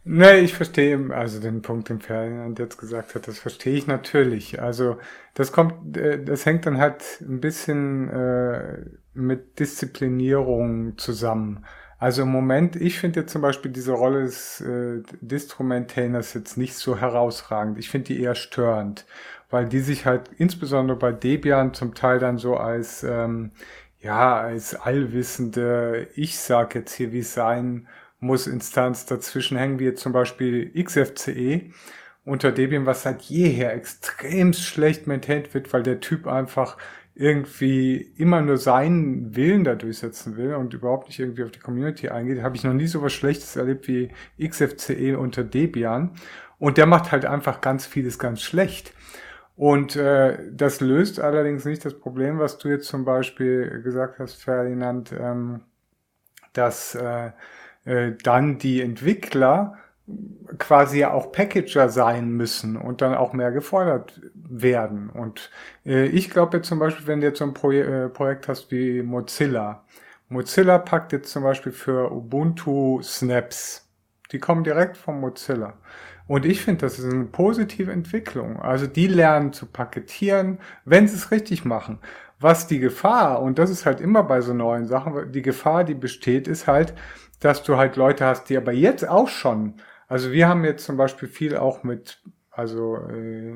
nee, ich verstehe, also den Punkt, den Ferdinand jetzt gesagt hat, das verstehe ich natürlich. Also das kommt, äh, das hängt dann halt ein bisschen äh, mit Disziplinierung zusammen. Also im Moment, ich finde jetzt zum Beispiel diese Rolle des äh, Distro-Maintainers jetzt nicht so herausragend. Ich finde die eher störend, weil die sich halt insbesondere bei Debian zum Teil dann so als ähm, ja, als allwissende, ich sag jetzt hier, wie es sein muss, Instanz dazwischen hängen, wie jetzt zum Beispiel XFCE unter Debian, was seit jeher extrem schlecht maintained wird, weil der Typ einfach irgendwie immer nur seinen Willen da durchsetzen will und überhaupt nicht irgendwie auf die Community eingeht, habe ich noch nie so was Schlechtes erlebt wie XFCE unter Debian. Und der macht halt einfach ganz vieles ganz schlecht. Und äh, das löst allerdings nicht das Problem, was du jetzt zum Beispiel gesagt hast, Ferdinand, ähm, dass äh, äh, dann die Entwickler quasi ja auch Packager sein müssen und dann auch mehr gefordert werden. Und äh, ich glaube jetzt zum Beispiel, wenn du jetzt so ein Pro äh, Projekt hast wie Mozilla, Mozilla packt jetzt zum Beispiel für Ubuntu Snaps. Die kommen direkt vom Mozilla. Und ich finde, das ist eine positive Entwicklung. Also die lernen zu paketieren, wenn sie es richtig machen. Was die Gefahr, und das ist halt immer bei so neuen Sachen, die Gefahr, die besteht, ist halt, dass du halt Leute hast, die aber jetzt auch schon, also wir haben jetzt zum Beispiel viel auch mit, also äh,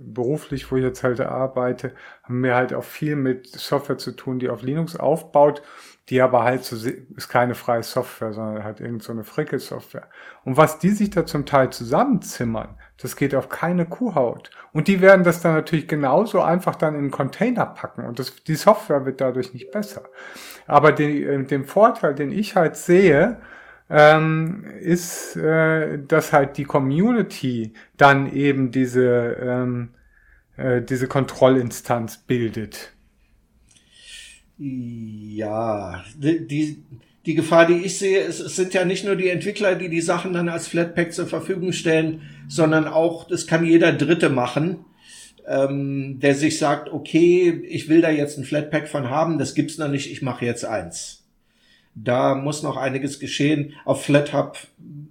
beruflich, wo ich jetzt halt arbeite, haben wir halt auch viel mit Software zu tun, die auf Linux aufbaut die aber halt so ist keine freie Software, sondern halt irgend so eine Frickelsoftware. Und was die sich da zum Teil zusammenzimmern, das geht auf keine Kuhhaut. Und die werden das dann natürlich genauso einfach dann in einen Container packen und das, die Software wird dadurch nicht besser. Aber den, äh, den Vorteil, den ich halt sehe, ähm, ist, äh, dass halt die Community dann eben diese, ähm, äh, diese Kontrollinstanz bildet. Ja, die, die Gefahr, die ich sehe, ist, es sind ja nicht nur die Entwickler, die die Sachen dann als Flatpak zur Verfügung stellen, sondern auch, das kann jeder Dritte machen, ähm, der sich sagt, okay, ich will da jetzt ein Flatpak von haben, das gibt's noch nicht, ich mache jetzt eins. Da muss noch einiges geschehen. Auf FlatHub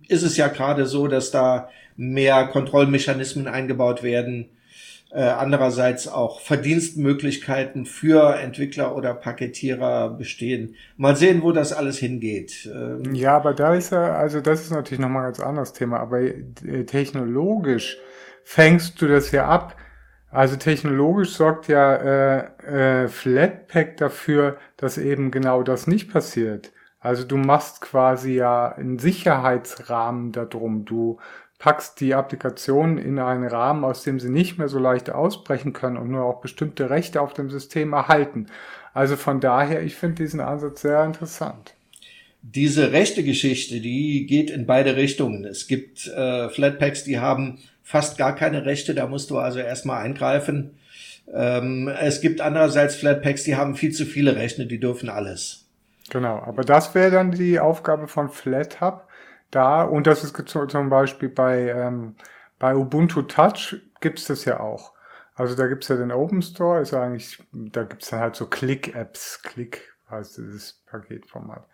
ist es ja gerade so, dass da mehr Kontrollmechanismen eingebaut werden äh, andererseits auch Verdienstmöglichkeiten für Entwickler oder Paketierer bestehen. Mal sehen, wo das alles hingeht. Ähm ja, aber da ist ja, also das ist natürlich nochmal ein ganz anderes Thema, aber äh, technologisch fängst du das ja ab. Also technologisch sorgt ja äh, äh, Flatpak dafür, dass eben genau das nicht passiert. Also du machst quasi ja einen Sicherheitsrahmen darum. Du packst die Applikation in einen Rahmen, aus dem sie nicht mehr so leicht ausbrechen können und nur auch bestimmte Rechte auf dem System erhalten. Also von daher, ich finde diesen Ansatz sehr interessant. Diese rechte Geschichte, die geht in beide Richtungen. Es gibt äh, Flatpaks, die haben fast gar keine Rechte, da musst du also erstmal eingreifen. Ähm, es gibt andererseits Flatpaks, die haben viel zu viele Rechte, die dürfen alles. Genau, aber das wäre dann die Aufgabe von FlatHub, da, und das ist zum Beispiel bei, ähm, bei Ubuntu Touch gibt's das ja auch. Also da gibt's ja den Open Store, ist eigentlich, da gibt's dann halt so Click-Apps, Click heißt dieses Paketformat.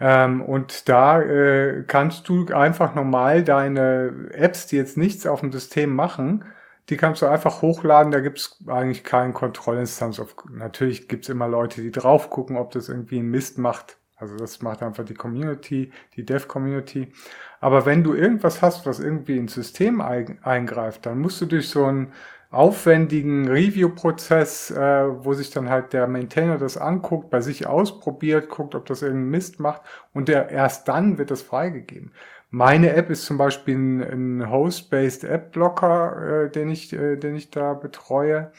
Ähm, und da äh, kannst du einfach normal deine Apps, die jetzt nichts auf dem System machen, die kannst du einfach hochladen, da gibt's eigentlich keinen Kontrollinstanz. Natürlich gibt's immer Leute, die drauf gucken, ob das irgendwie einen Mist macht. Also das macht einfach die Community, die Dev-Community. Aber wenn du irgendwas hast, was irgendwie ins System eingreift, dann musst du durch so einen aufwendigen Review-Prozess, äh, wo sich dann halt der Maintainer das anguckt, bei sich ausprobiert, guckt, ob das irgendeinen Mist macht und der, erst dann wird das freigegeben. Meine App ist zum Beispiel ein, ein Host-based App-Blocker, äh, den, ich, äh, den ich da betreue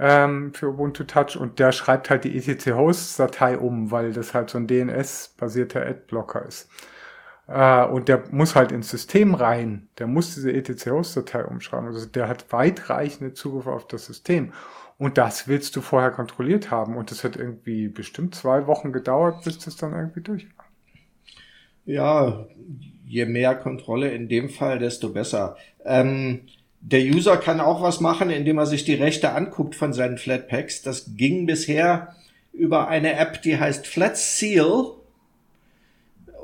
ähm, für Ubuntu Touch und der schreibt halt die etc-Hosts-Datei um, weil das halt so ein DNS-basierter Adblocker ist. Äh, und der muss halt ins System rein. Der muss diese etc-Host-Datei umschreiben. Also der hat weitreichende Zugriff auf das System. Und das willst du vorher kontrolliert haben. Und das hat irgendwie bestimmt zwei Wochen gedauert, bis das dann irgendwie durch war. Ja, je mehr Kontrolle in dem Fall, desto besser. Ähm, der User kann auch was machen, indem er sich die Rechte anguckt von seinen Flatpaks. Das ging bisher über eine App, die heißt Flatseal.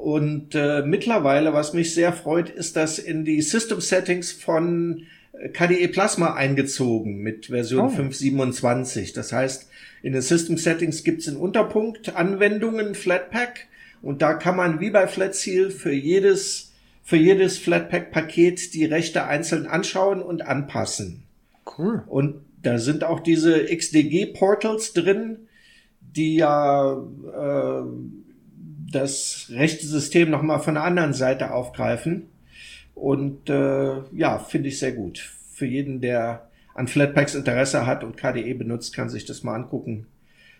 Und äh, mittlerweile, was mich sehr freut, ist das in die System Settings von äh, KDE Plasma eingezogen mit Version oh. 5.27. Das heißt, in den System Settings gibt es einen Unterpunkt Anwendungen Flatpak und da kann man wie bei Flatseal für jedes für jedes Flatpak-Paket die Rechte einzeln anschauen und anpassen. Cool. Und da sind auch diese XDG-Portals drin, die ja äh, das rechte System nochmal von der anderen Seite aufgreifen. Und äh, ja, finde ich sehr gut. Für jeden, der an Flatpaks Interesse hat und KDE benutzt, kann sich das mal angucken.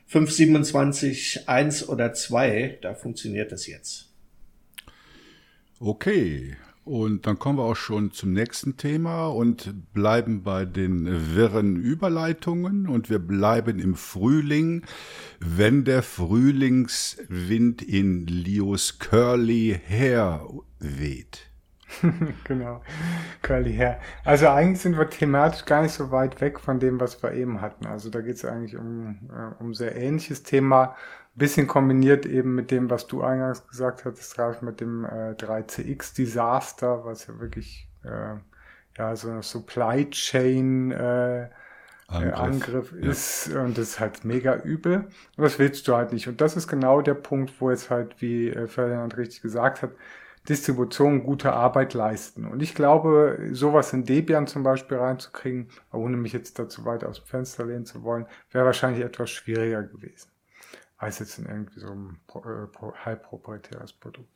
527, 1 oder 2, da funktioniert das jetzt. Okay, und dann kommen wir auch schon zum nächsten Thema und bleiben bei den wirren Überleitungen und wir bleiben im Frühling, wenn der Frühlingswind in Lios Curly Hair weht. genau, Curly Hair. Also eigentlich sind wir thematisch gar nicht so weit weg von dem, was wir eben hatten. Also da geht es eigentlich um, äh, um sehr ähnliches Thema bisschen kombiniert eben mit dem, was du eingangs gesagt hattest, Ralf, mit dem äh, 3CX-Desaster, was ja wirklich äh, ja so eine Supply Chain äh, Angriff, Angriff ist ja. und das ist halt mega übel. Und das willst du halt nicht. Und das ist genau der Punkt, wo jetzt halt, wie äh, Ferdinand richtig gesagt hat, Distributionen gute Arbeit leisten. Und ich glaube, sowas in Debian zum Beispiel reinzukriegen, ohne mich jetzt dazu weit aus dem Fenster lehnen zu wollen, wäre wahrscheinlich etwas schwieriger gewesen als jetzt in irgendwie so ein äh, halb proprietäres Produkt.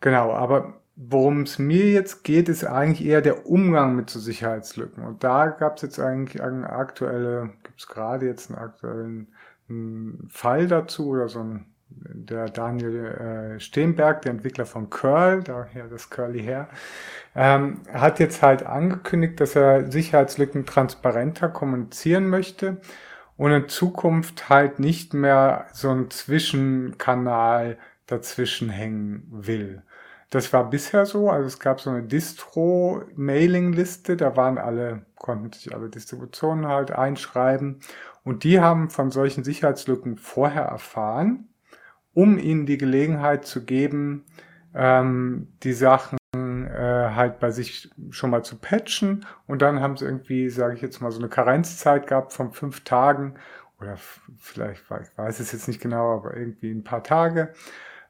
Genau, aber worum es mir jetzt geht, ist eigentlich eher der Umgang mit so Sicherheitslücken. Und da gab es jetzt eigentlich eine aktuelle, gibt es gerade jetzt einen aktuellen einen Fall dazu oder so ein der Daniel äh, Steenberg, der Entwickler von Curl, daher das Curly Hair, ähm, hat jetzt halt angekündigt, dass er Sicherheitslücken transparenter kommunizieren möchte und in Zukunft halt nicht mehr so ein Zwischenkanal dazwischen hängen will. Das war bisher so, also es gab so eine Distro-Mailing-Liste, da waren alle, konnten sich alle Distributionen halt einschreiben und die haben von solchen Sicherheitslücken vorher erfahren, um ihnen die Gelegenheit zu geben, ähm, die Sachen äh, halt bei sich schon mal zu patchen und dann haben sie irgendwie, sage ich jetzt mal, so eine Karenzzeit gehabt von fünf Tagen oder vielleicht, ich weiß es jetzt nicht genau, aber irgendwie ein paar Tage.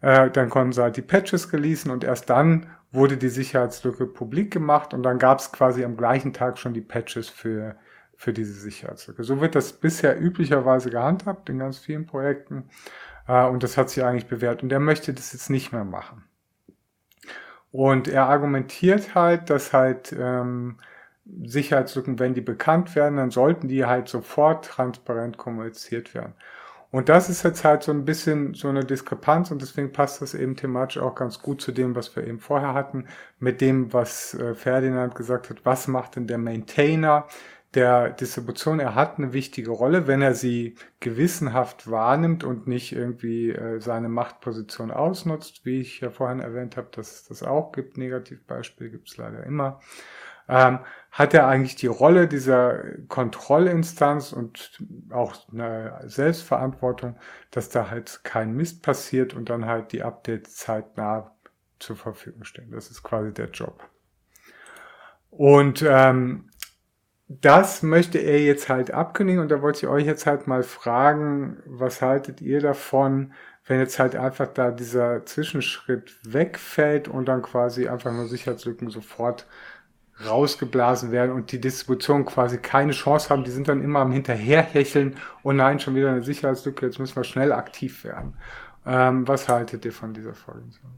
Äh, dann konnten sie halt die Patches releasen und erst dann wurde die Sicherheitslücke publik gemacht und dann gab es quasi am gleichen Tag schon die Patches für, für diese Sicherheitslücke. So wird das bisher üblicherweise gehandhabt in ganz vielen Projekten und das hat sich eigentlich bewährt und er möchte das jetzt nicht mehr machen. Und er argumentiert halt, dass halt ähm, Sicherheitslücken, wenn die bekannt werden, dann sollten die halt sofort transparent kommuniziert werden. Und das ist jetzt halt so ein bisschen so eine Diskrepanz und deswegen passt das eben thematisch auch ganz gut zu dem, was wir eben vorher hatten, mit dem, was äh, Ferdinand gesagt hat, was macht denn der Maintainer der Distribution? Er hat eine wichtige Rolle, wenn er sie gewissenhaft wahrnimmt und nicht irgendwie äh, seine Machtposition ausnutzt, wie ich ja vorhin erwähnt habe, dass es das auch gibt. Negativbeispiele gibt es leider immer ähm, hat er eigentlich die Rolle dieser Kontrollinstanz und auch eine Selbstverantwortung, dass da halt kein Mist passiert und dann halt die Updates zeitnah zur Verfügung stehen. Das ist quasi der Job. Und ähm, das möchte er jetzt halt abkündigen und da wollte ich euch jetzt halt mal fragen, was haltet ihr davon, wenn jetzt halt einfach da dieser Zwischenschritt wegfällt und dann quasi einfach nur Sicherheitslücken sofort rausgeblasen werden und die Distribution quasi keine Chance haben. Die sind dann immer am Hinterherhecheln. Oh nein, schon wieder eine Sicherheitslücke, jetzt müssen wir schnell aktiv werden. Ähm, was haltet ihr von dieser Vorgehensweise?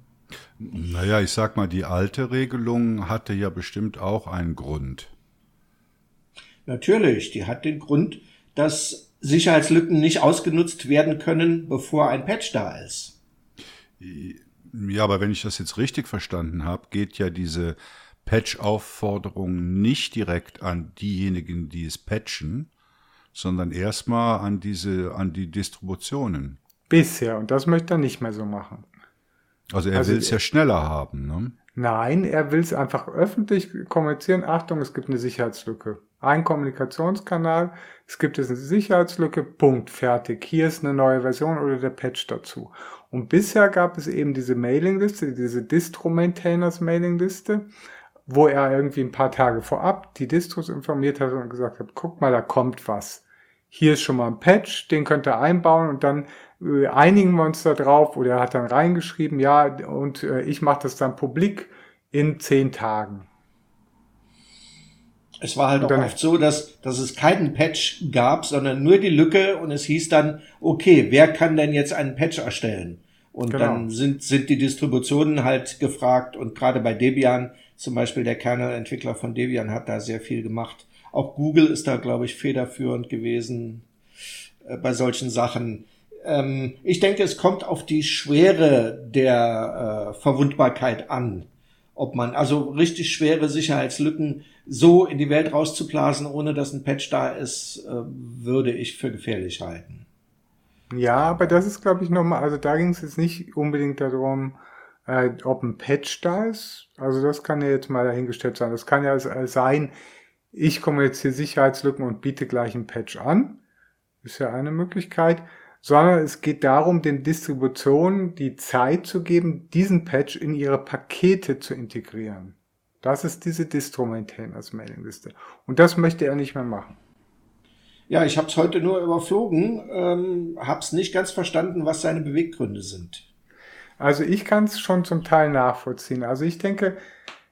Naja, ich sag mal, die alte Regelung hatte ja bestimmt auch einen Grund. Natürlich, die hat den Grund, dass Sicherheitslücken nicht ausgenutzt werden können, bevor ein Patch da ist. Ja, aber wenn ich das jetzt richtig verstanden habe, geht ja diese Patch-Aufforderung nicht direkt an diejenigen, die es patchen, sondern erstmal an diese, an die Distributionen. Bisher, und das möchte er nicht mehr so machen. Also er also, will es ja schneller haben, ne? Nein, er will es einfach öffentlich kommunizieren. Achtung, es gibt eine Sicherheitslücke. Ein Kommunikationskanal, es gibt jetzt eine Sicherheitslücke, Punkt, fertig. Hier ist eine neue Version oder der Patch dazu. Und bisher gab es eben diese Mailingliste, diese Distro-Maintainers Mailingliste wo er irgendwie ein paar Tage vorab die Distros informiert hat und gesagt hat, guck mal, da kommt was. Hier ist schon mal ein Patch, den könnt ihr einbauen und dann äh, einigen wir uns da drauf oder er hat dann reingeschrieben, ja, und äh, ich mache das dann publik in zehn Tagen. Es war halt auch oft so, dass, dass es keinen Patch gab, sondern nur die Lücke und es hieß dann, okay, wer kann denn jetzt einen Patch erstellen? Und genau. dann sind, sind die Distributionen halt gefragt und gerade bei Debian zum Beispiel der Kernel-Entwickler von Debian hat da sehr viel gemacht. Auch Google ist da, glaube ich, federführend gewesen äh, bei solchen Sachen. Ähm, ich denke, es kommt auf die Schwere der äh, Verwundbarkeit an. Ob man also richtig schwere Sicherheitslücken so in die Welt rauszublasen, ohne dass ein Patch da ist, äh, würde ich für gefährlich halten. Ja, aber das ist, glaube ich, nochmal, also da ging es jetzt nicht unbedingt darum, äh, ob ein Patch da ist, also das kann ja jetzt mal dahingestellt sein. Das kann ja sein, ich kommuniziere Sicherheitslücken und biete gleich ein Patch an. Ist ja eine Möglichkeit. Sondern es geht darum, den Distributionen die Zeit zu geben, diesen Patch in ihre Pakete zu integrieren. Das ist diese Distro-Maintainers Mailingliste. Und das möchte er nicht mehr machen. Ja, ich habe es heute nur überflogen, ähm, habe es nicht ganz verstanden, was seine Beweggründe sind. Also ich kann es schon zum Teil nachvollziehen. Also ich denke,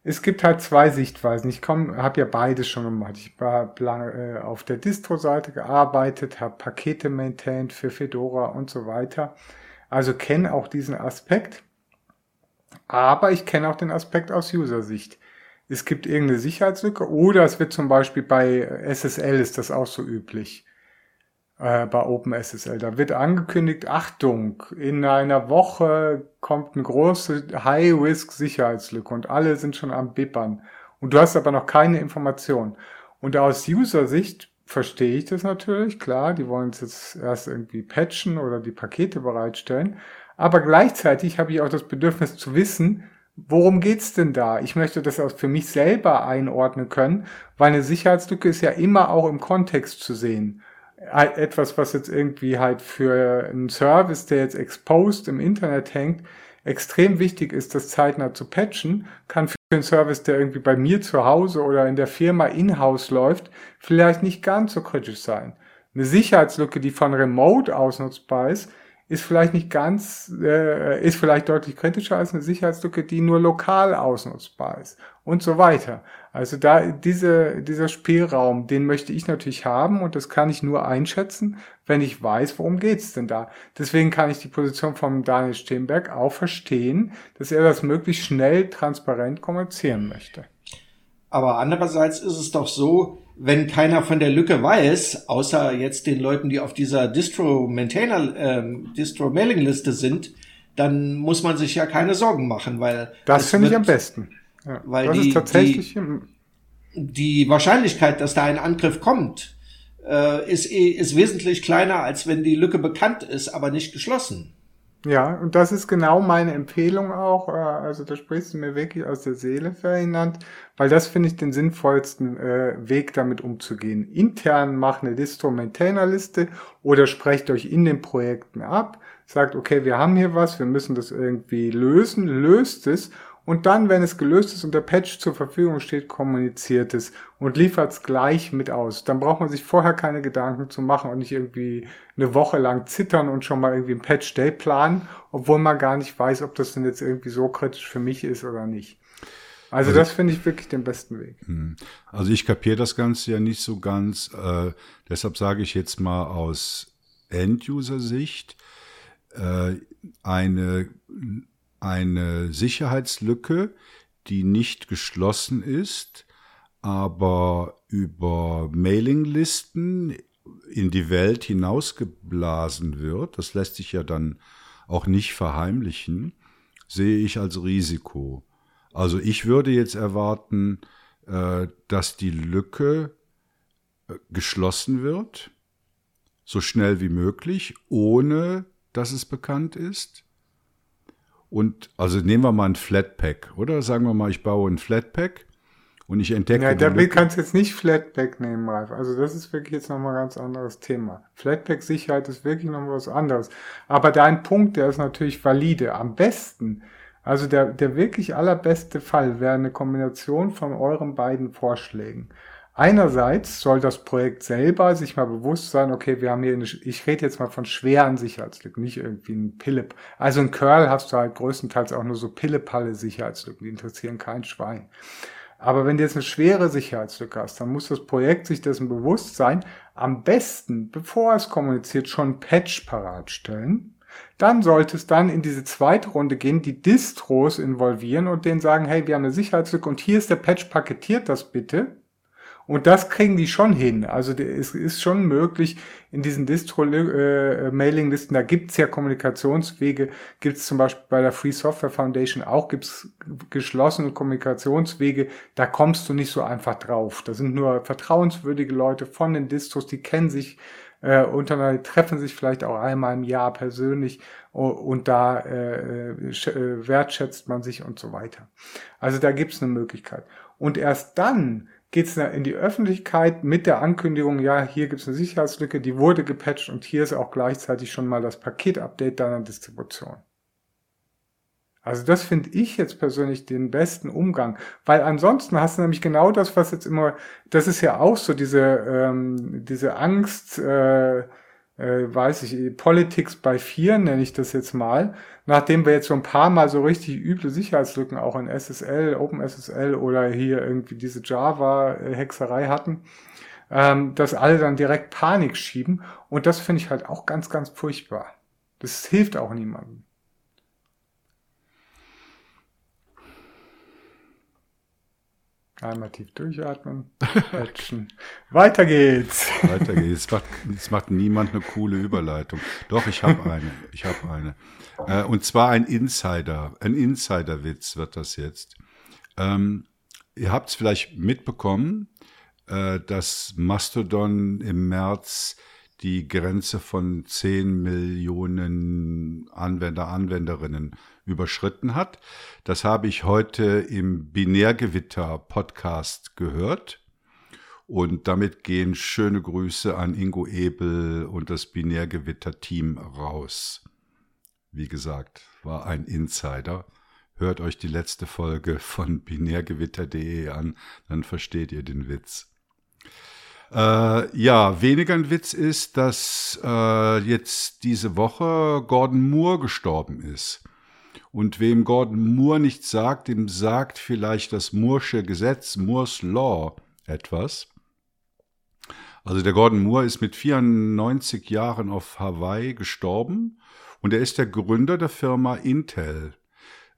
es gibt halt zwei Sichtweisen. Ich habe ja beides schon gemacht. Ich habe lange äh, auf der Distro-Seite gearbeitet, habe Pakete maintained für Fedora und so weiter. Also kenne auch diesen Aspekt. Aber ich kenne auch den Aspekt aus User-Sicht. Es gibt irgendeine Sicherheitslücke oder es wird zum Beispiel bei SSL ist das auch so üblich äh, bei OpenSSL. Da wird angekündigt, Achtung, in einer Woche kommt eine große High-Risk-Sicherheitslücke und alle sind schon am Bippern. Und du hast aber noch keine Information. Und aus User-Sicht verstehe ich das natürlich, klar, die wollen es jetzt erst irgendwie patchen oder die Pakete bereitstellen. Aber gleichzeitig habe ich auch das Bedürfnis zu wissen, worum geht's denn da? Ich möchte das auch für mich selber einordnen können, weil eine Sicherheitslücke ist ja immer auch im Kontext zu sehen etwas, was jetzt irgendwie halt für einen Service, der jetzt exposed im Internet hängt, extrem wichtig ist, das zeitnah zu patchen, kann Service, der irgendwie bei mir zu Hause oder in der Firma in-house läuft, vielleicht nicht ganz so kritisch sein. Eine Sicherheitslücke, die von Remote ausnutzbar ist, ist vielleicht nicht ganz, äh, ist vielleicht deutlich kritischer als eine Sicherheitslücke, die nur lokal ausnutzbar ist und so weiter. Also da diese, dieser Spielraum, den möchte ich natürlich haben und das kann ich nur einschätzen, wenn ich weiß, worum geht's denn da. Deswegen kann ich die Position von Daniel Steenberg auch verstehen, dass er das möglichst schnell transparent kommunizieren möchte. Aber andererseits ist es doch so, wenn keiner von der Lücke weiß, außer jetzt den Leuten, die auf dieser Distro-Maintainer, ähm, Distro-Mailing-Liste sind, dann muss man sich ja keine Sorgen machen, weil das finde ich am besten. Ja, weil das die, ist tatsächlich die, die Wahrscheinlichkeit, dass da ein Angriff kommt, äh, ist, eh, ist wesentlich kleiner, als wenn die Lücke bekannt ist, aber nicht geschlossen. Ja, und das ist genau meine Empfehlung auch. Äh, also da sprichst du mir wirklich aus der Seele, Ferdinand, weil das finde ich den sinnvollsten äh, Weg, damit umzugehen. Intern macht eine Distro-Maintainer-Liste oder sprecht euch in den Projekten ab, sagt, okay, wir haben hier was, wir müssen das irgendwie lösen, löst es und dann, wenn es gelöst ist und der Patch zur Verfügung steht, kommuniziert es und liefert es gleich mit aus. Dann braucht man sich vorher keine Gedanken zu machen und nicht irgendwie eine Woche lang zittern und schon mal irgendwie ein Patch-Day planen, obwohl man gar nicht weiß, ob das denn jetzt irgendwie so kritisch für mich ist oder nicht. Also, also das finde ich wirklich den besten Weg. Hm. Also ich kapiere das Ganze ja nicht so ganz. Äh, deshalb sage ich jetzt mal aus End-User-Sicht, äh, eine eine Sicherheitslücke, die nicht geschlossen ist, aber über Mailinglisten in die Welt hinausgeblasen wird, das lässt sich ja dann auch nicht verheimlichen, sehe ich als Risiko. Also ich würde jetzt erwarten, äh, dass die Lücke äh, geschlossen wird, so schnell wie möglich, ohne dass es bekannt ist. Und also nehmen wir mal ein Flatpak, oder? Sagen wir mal, ich baue ein Flatpak und ich entdecke. Ja, damit kannst du jetzt nicht Flatpak nehmen, Ralf. Also das ist wirklich jetzt nochmal ein ganz anderes Thema. Flatpak-Sicherheit ist wirklich nochmal was anderes. Aber dein Punkt, der ist natürlich valide. Am besten, also der, der wirklich allerbeste Fall wäre eine Kombination von euren beiden Vorschlägen. Einerseits soll das Projekt selber sich mal bewusst sein, okay, wir haben hier, eine, ich rede jetzt mal von schweren Sicherheitslücken, nicht irgendwie ein Pillep. Also ein Curl hast du halt größtenteils auch nur so Pillepalle Sicherheitslücken, die interessieren kein Schwein. Aber wenn du jetzt eine schwere Sicherheitslücke hast, dann muss das Projekt sich dessen bewusst sein, am besten, bevor es kommuniziert, schon Patch parat stellen. Dann sollte es dann in diese zweite Runde gehen, die Distros involvieren und denen sagen, hey, wir haben eine Sicherheitslücke und hier ist der Patch, paketiert das bitte. Und das kriegen die schon hin. Also es ist schon möglich, in diesen Distro-Mailing-Listen, da gibt's ja Kommunikationswege, gibt's zum Beispiel bei der Free Software Foundation auch, gibt's geschlossene Kommunikationswege, da kommst du nicht so einfach drauf. Da sind nur vertrauenswürdige Leute von den Distros, die kennen sich äh, untereinander, treffen sich vielleicht auch einmal im Jahr persönlich und da äh, äh, wertschätzt man sich und so weiter. Also da gibt's eine Möglichkeit. Und erst dann geht es in die Öffentlichkeit mit der Ankündigung, ja, hier gibt es eine Sicherheitslücke, die wurde gepatcht und hier ist auch gleichzeitig schon mal das Paket-Update deiner Distribution. Also das finde ich jetzt persönlich den besten Umgang, weil ansonsten hast du nämlich genau das, was jetzt immer, das ist ja auch so diese ähm, diese Angst, äh, äh, weiß ich, Politics by Fear nenne ich das jetzt mal, nachdem wir jetzt so ein paar Mal so richtig üble Sicherheitslücken auch in SSL, OpenSSL oder hier irgendwie diese Java-Hexerei hatten, ähm, dass alle dann direkt Panik schieben und das finde ich halt auch ganz, ganz furchtbar. Das hilft auch niemandem. Einmal tief durchatmen, quetschen. Weiter geht's. Weiter geht's. Es macht, es macht niemand eine coole Überleitung. Doch, ich habe eine. Ich habe eine. Äh, und zwar ein Insider. Ein Insiderwitz wird das jetzt. Ähm, ihr habt es vielleicht mitbekommen, äh, dass Mastodon im März die Grenze von 10 Millionen Anwender, Anwenderinnen überschritten hat. Das habe ich heute im Binärgewitter-Podcast gehört. Und damit gehen schöne Grüße an Ingo Ebel und das Binärgewitter-Team raus. Wie gesagt, war ein Insider. hört euch die letzte Folge von binärgewitter.de an, dann versteht ihr den Witz. Äh, ja, weniger ein Witz ist, dass äh, jetzt diese Woche Gordon Moore gestorben ist. Und wem Gordon Moore nichts sagt, dem sagt vielleicht das Moore'sche Gesetz, Moore's Law, etwas. Also der Gordon Moore ist mit 94 Jahren auf Hawaii gestorben und er ist der Gründer der Firma Intel.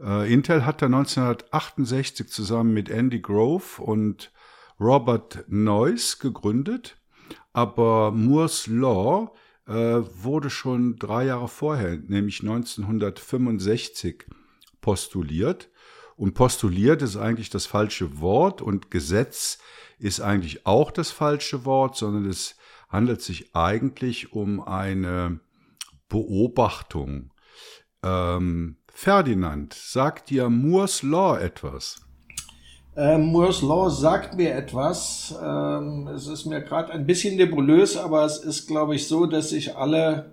Äh, Intel hat er 1968 zusammen mit Andy Grove und Robert Noyce gegründet, aber Moore's Law wurde schon drei Jahre vorher, nämlich 1965, postuliert. Und postuliert ist eigentlich das falsche Wort und Gesetz ist eigentlich auch das falsche Wort, sondern es handelt sich eigentlich um eine Beobachtung. Ähm, Ferdinand, sagt dir Moore's Law etwas? Ähm, Moore's Law sagt mir etwas. Ähm, es ist mir gerade ein bisschen nebulös, aber es ist, glaube ich, so, dass sich alle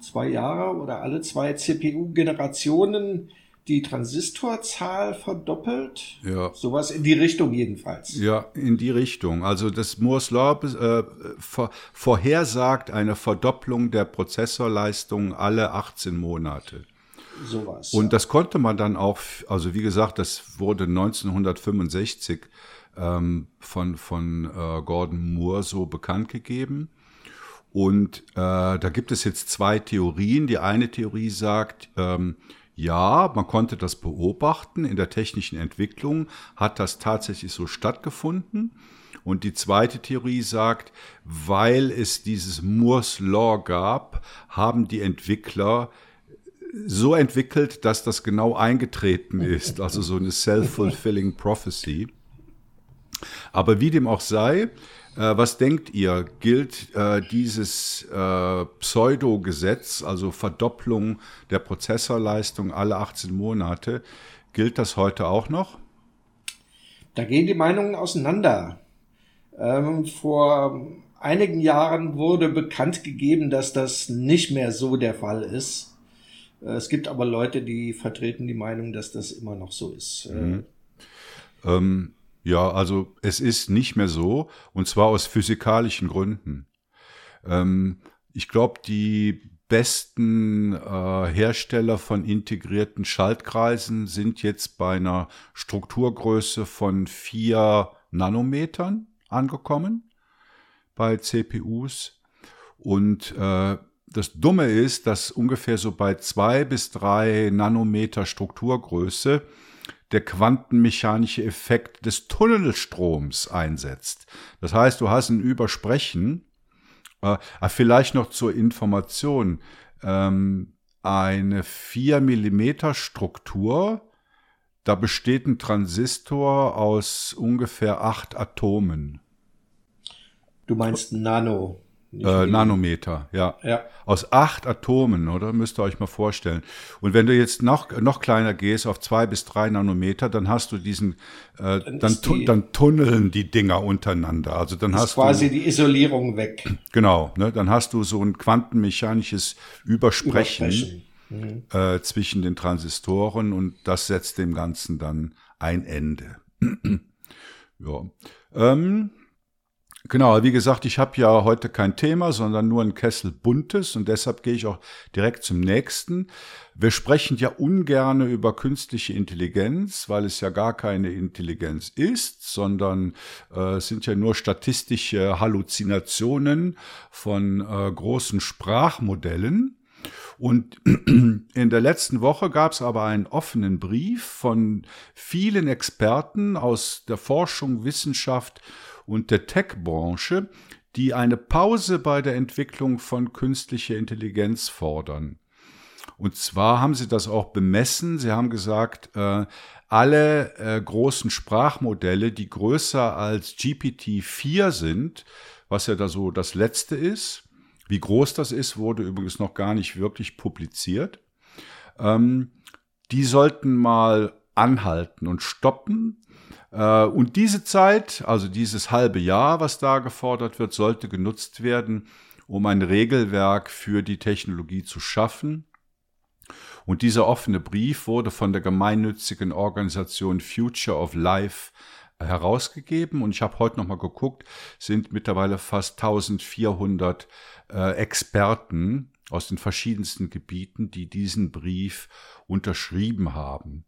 zwei Jahre oder alle zwei CPU-Generationen die Transistorzahl verdoppelt. Ja. Sowas in die Richtung jedenfalls. Ja, in die Richtung. Also das Moore's Law äh, vor, vorhersagt eine Verdopplung der Prozessorleistung alle 18 Monate sowas. Und das konnte man dann auch, also wie gesagt, das wurde 1965 ähm, von, von äh, Gordon Moore so bekannt gegeben. Und äh, da gibt es jetzt zwei Theorien. Die eine Theorie sagt, ähm, ja, man konnte das beobachten. In der technischen Entwicklung hat das tatsächlich so stattgefunden. Und die zweite Theorie sagt, weil es dieses Moore's Law gab, haben die Entwickler so entwickelt, dass das genau eingetreten ist, also so eine self-fulfilling prophecy. Aber wie dem auch sei, äh, was denkt ihr, gilt äh, dieses äh, Pseudo-Gesetz, also Verdopplung der Prozessorleistung alle 18 Monate, gilt das heute auch noch? Da gehen die Meinungen auseinander. Ähm, vor einigen Jahren wurde bekannt gegeben, dass das nicht mehr so der Fall ist. Äh, es gibt aber Leute, die vertreten die Meinung, dass das immer noch so ist. Äh, mhm. Ähm, ja, also es ist nicht mehr so, und zwar aus physikalischen Gründen. Ähm, ich glaube, die besten äh, Hersteller von integrierten Schaltkreisen sind jetzt bei einer Strukturgröße von vier Nanometern angekommen bei CPUs. Und äh, das Dumme ist, dass ungefähr so bei zwei bis drei Nanometer Strukturgröße der quantenmechanische Effekt des Tunnelstroms einsetzt. Das heißt, du hast ein Übersprechen. Äh, vielleicht noch zur Information. Ähm, eine 4 Millimeter Struktur, da besteht ein Transistor aus ungefähr acht Atomen. Du meinst Nano? Äh, Nanometer, ja. ja. Aus acht Atomen, oder? Müsst ihr euch mal vorstellen. Und wenn du jetzt noch, noch kleiner gehst, auf zwei bis drei Nanometer, dann hast du diesen, äh, dann, dann, die, dann, tunneln die Dinger untereinander. Also dann hast quasi du. die Isolierung weg. Genau, ne? Dann hast du so ein quantenmechanisches Übersprechen, Übersprechen. Mhm. Äh, zwischen den Transistoren und das setzt dem Ganzen dann ein Ende. ja. Ähm, Genau, wie gesagt, ich habe ja heute kein Thema, sondern nur ein Kessel buntes und deshalb gehe ich auch direkt zum nächsten. Wir sprechen ja ungerne über künstliche Intelligenz, weil es ja gar keine Intelligenz ist, sondern äh, es sind ja nur statistische Halluzinationen von äh, großen Sprachmodellen. Und in der letzten Woche gab es aber einen offenen Brief von vielen Experten aus der Forschung, Wissenschaft und der Tech-Branche, die eine Pause bei der Entwicklung von künstlicher Intelligenz fordern. Und zwar haben sie das auch bemessen. Sie haben gesagt, äh, alle äh, großen Sprachmodelle, die größer als GPT-4 sind, was ja da so das letzte ist, wie groß das ist, wurde übrigens noch gar nicht wirklich publiziert, ähm, die sollten mal anhalten und stoppen und diese Zeit, also dieses halbe Jahr, was da gefordert wird, sollte genutzt werden, um ein Regelwerk für die Technologie zu schaffen. Und dieser offene Brief wurde von der gemeinnützigen Organisation Future of Life herausgegeben und ich habe heute noch mal geguckt, sind mittlerweile fast 1400 äh, Experten aus den verschiedensten Gebieten, die diesen Brief unterschrieben haben.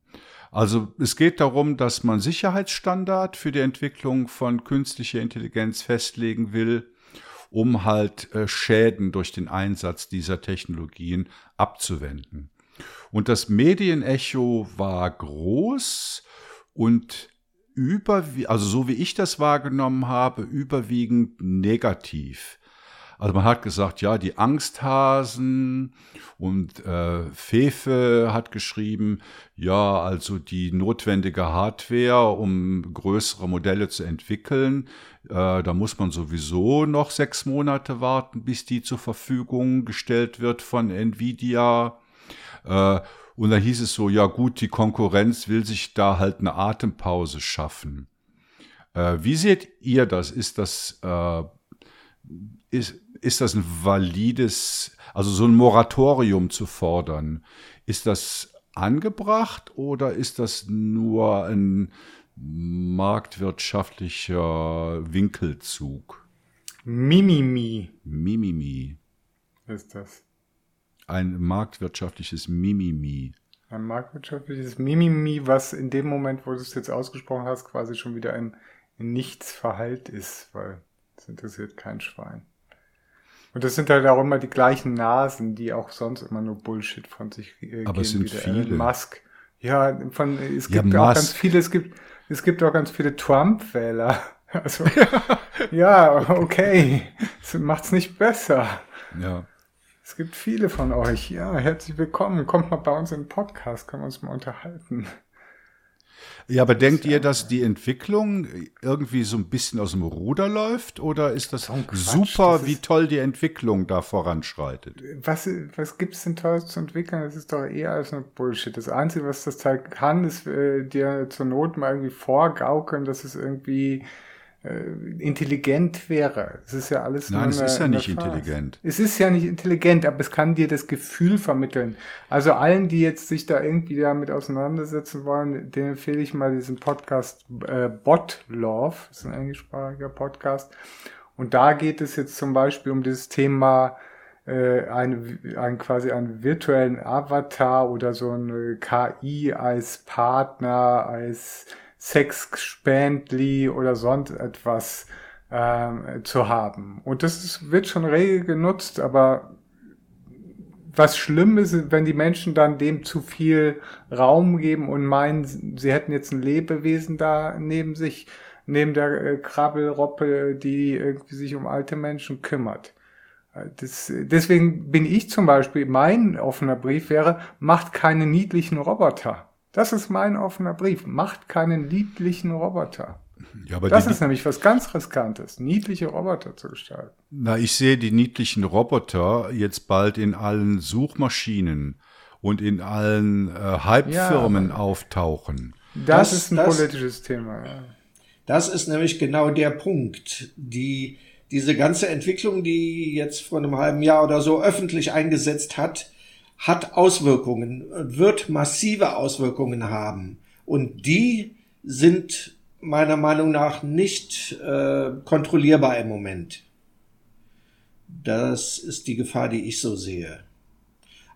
Also es geht darum, dass man Sicherheitsstandard für die Entwicklung von künstlicher Intelligenz festlegen will, um halt äh, Schäden durch den Einsatz dieser Technologien abzuwenden. Und das Medienecho war groß und über, also so wie ich das wahrgenommen habe, überwiegend negativ. Also man hat gesagt, ja, die Angsthasen und äh, Fefe hat geschrieben, ja, also die notwendige Hardware, um größere Modelle zu entwickeln, äh, da muss man sowieso noch sechs Monate warten, bis die zur Verfügung gestellt wird von Nvidia. Äh, und da hieß es so, ja gut, die Konkurrenz will sich da halt eine Atempause schaffen. Äh, wie seht ihr das? Ist das, äh, ist, ist das ein valides, also so ein Moratorium zu fordern, ist das angebracht oder ist das nur ein marktwirtschaftlicher Winkelzug? Mimimi. Mimimi. Ist das. Ein marktwirtschaftliches Mimimi. Ein marktwirtschaftliches Mimimi, was in dem Moment, wo du es jetzt ausgesprochen hast, quasi schon wieder ein Nichtsverhalt ist, weil es interessiert kein Schwein. Und das sind halt auch immer die gleichen Nasen, die auch sonst immer nur Bullshit von sich äh, Aber geben. es sind viele. Elon Musk. Ja, von, es gibt ja, auch ganz viele, es gibt, es gibt auch ganz viele Trump-Wähler. Also, ja, okay. Das macht's nicht besser. Ja. Es gibt viele von euch. Ja, herzlich willkommen. Kommt mal bei uns in den Podcast, können wir uns mal unterhalten. Ja, aber denkt ihr, dass die Entwicklung irgendwie so ein bisschen aus dem Ruder läuft oder ist das oh, super, das wie toll die Entwicklung da voranschreitet? Was, was gibt es denn Tolles zu entwickeln? Das ist doch eher als ein Bullshit. Das Einzige, was das halt kann, ist äh, dir zur Not mal irgendwie vorgaukeln, dass es irgendwie intelligent wäre. Es ist ja alles Nein, es ist ja nicht intelligent. Es ist ja nicht intelligent, aber es kann dir das Gefühl vermitteln. Also allen, die jetzt sich da irgendwie damit auseinandersetzen wollen, denen empfehle ich mal diesen Podcast äh, Bot Love. Das ist ein englischsprachiger Podcast. Und da geht es jetzt zum Beispiel um dieses Thema äh, ein, ein quasi einen virtuellen Avatar oder so eine KI als Partner, als Sexspendli oder sonst etwas äh, zu haben. Und das ist, wird schon rege genutzt, aber was schlimm ist, wenn die Menschen dann dem zu viel Raum geben und meinen, sie hätten jetzt ein Lebewesen da neben sich, neben der äh, Krabbelroppe, die irgendwie sich um alte Menschen kümmert. Äh, das, deswegen bin ich zum Beispiel, mein offener Brief wäre, macht keine niedlichen Roboter. Das ist mein offener Brief. Macht keinen niedlichen Roboter. Ja, aber das ist nämlich was ganz Riskantes, niedliche Roboter zu gestalten. Na, ich sehe die niedlichen Roboter jetzt bald in allen Suchmaschinen und in allen äh, Hype-Firmen ja, auftauchen. Das, das, ist ein das, politisches Thema. Ja. Das ist nämlich genau der Punkt. Die, diese ganze Entwicklung, die jetzt vor einem halben Jahr oder so öffentlich eingesetzt hat, hat Auswirkungen, wird massive Auswirkungen haben. Und die sind meiner Meinung nach nicht äh, kontrollierbar im Moment. Das ist die Gefahr, die ich so sehe.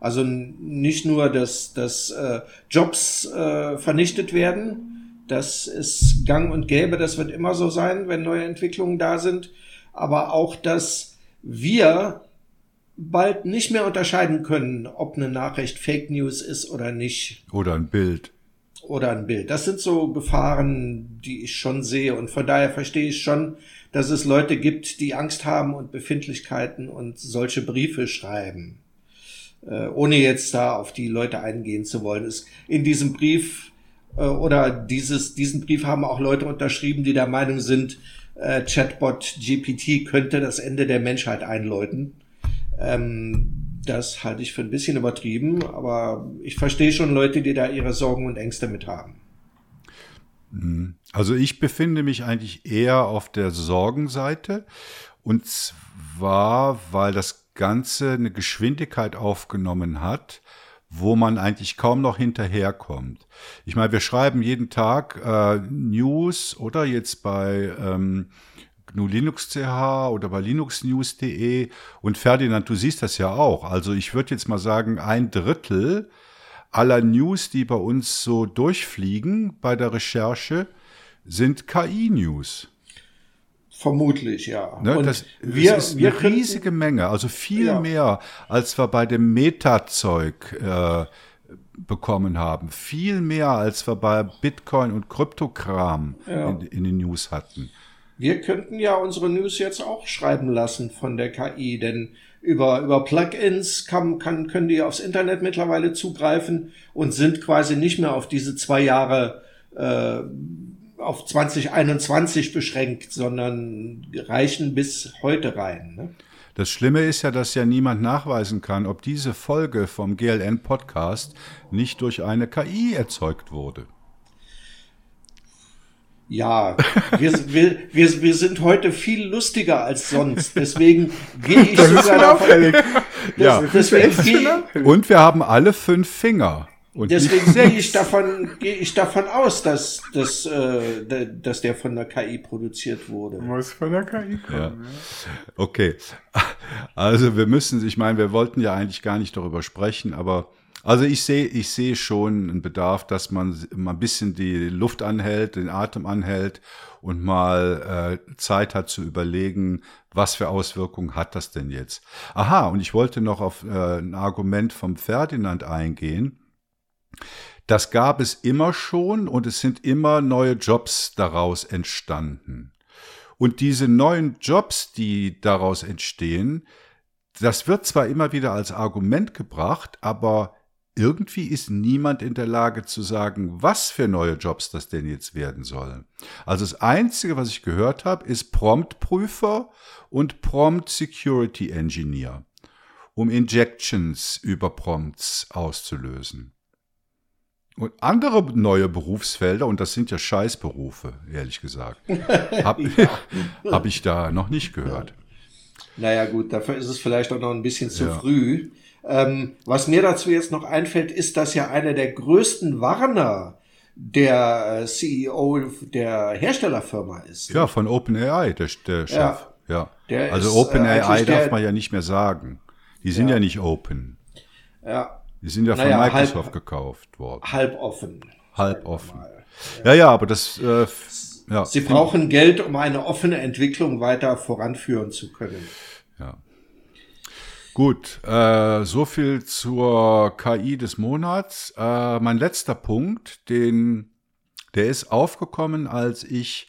Also nicht nur, dass, dass äh, Jobs äh, vernichtet werden, das ist gang und gäbe, das wird immer so sein, wenn neue Entwicklungen da sind, aber auch, dass wir bald nicht mehr unterscheiden können, ob eine Nachricht Fake News ist oder nicht. Oder ein Bild. Oder ein Bild. Das sind so Gefahren, die ich schon sehe. Und von daher verstehe ich schon, dass es Leute gibt, die Angst haben und Befindlichkeiten und solche Briefe schreiben. Äh, ohne jetzt da auf die Leute eingehen zu wollen. Es, in diesem Brief äh, oder dieses, diesen Brief haben auch Leute unterschrieben, die der Meinung sind, äh, Chatbot GPT könnte das Ende der Menschheit einläuten. Ähm, das halte ich für ein bisschen übertrieben, aber ich verstehe schon Leute, die da ihre Sorgen und Ängste mit haben. Mhm. Also ich befinde mich eigentlich eher auf der Sorgenseite und zwar, weil das Ganze eine Geschwindigkeit aufgenommen hat, wo man eigentlich kaum noch hinterherkommt. Ich meine, wir schreiben jeden Tag äh, News oder jetzt bei ähm, GNU Linux CH oder bei linuxnews.de und Ferdinand, du siehst das ja auch. Also ich würde jetzt mal sagen, ein Drittel aller News, die bei uns so durchfliegen bei der Recherche, sind KI-News. Vermutlich, ja. Ne, und das, wir, das ist wir eine riesige Menge, also viel ja. mehr, als wir bei dem Meta-Zeug äh, bekommen haben. Viel mehr, als wir bei Bitcoin und Kryptokram ja. in, in, den News hatten. Wir könnten ja unsere News jetzt auch schreiben lassen von der KI, denn über, über Plugins kann, kann, können die aufs Internet mittlerweile zugreifen und sind quasi nicht mehr auf diese zwei Jahre äh, auf 2021 beschränkt, sondern reichen bis heute rein. Ne? Das Schlimme ist ja, dass ja niemand nachweisen kann, ob diese Folge vom GLN-Podcast nicht durch eine KI erzeugt wurde. Ja, wir, wir, wir, wir sind heute viel lustiger als sonst. Deswegen gehe ich das sogar davon. ja. deswegen Und wir haben alle fünf Finger. Und Deswegen gehe ich davon, gehe ich davon aus, dass, dass, äh, dass der von der KI produziert wurde. Muss von der KI kommen. Ja. Ja. Okay. Also wir müssen, ich meine, wir wollten ja eigentlich gar nicht darüber sprechen, aber also ich sehe, ich sehe schon einen Bedarf, dass man mal ein bisschen die Luft anhält, den Atem anhält und mal äh, Zeit hat zu überlegen, was für Auswirkungen hat das denn jetzt? Aha, und ich wollte noch auf äh, ein Argument vom Ferdinand eingehen das gab es immer schon und es sind immer neue Jobs daraus entstanden. Und diese neuen Jobs, die daraus entstehen, das wird zwar immer wieder als Argument gebracht, aber irgendwie ist niemand in der Lage zu sagen, was für neue Jobs das denn jetzt werden sollen. Also das Einzige, was ich gehört habe, ist Promptprüfer und Prompt Security Engineer, um Injections über Prompts auszulösen. Und andere neue Berufsfelder, und das sind ja Scheißberufe, ehrlich gesagt, habe hab ich da noch nicht gehört. Naja gut, dafür ist es vielleicht auch noch ein bisschen zu ja. früh. Ähm, was mir dazu jetzt noch einfällt, ist, dass ja einer der größten Warner der äh, CEO der Herstellerfirma ist. Ja, von OpenAI, der, der Chef. Ja. ja. Der also OpenAI darf man ja nicht mehr sagen. Die sind ja, ja nicht open. Ja, die sind ja von naja, Microsoft halb, gekauft worden. Halb offen. Halb offen. Ja, ja, aber das. Äh, ja. Sie brauchen Geld, um eine offene Entwicklung weiter voranführen zu können. Gut, äh, so viel zur KI des Monats. Äh, mein letzter Punkt, den, der ist aufgekommen, als ich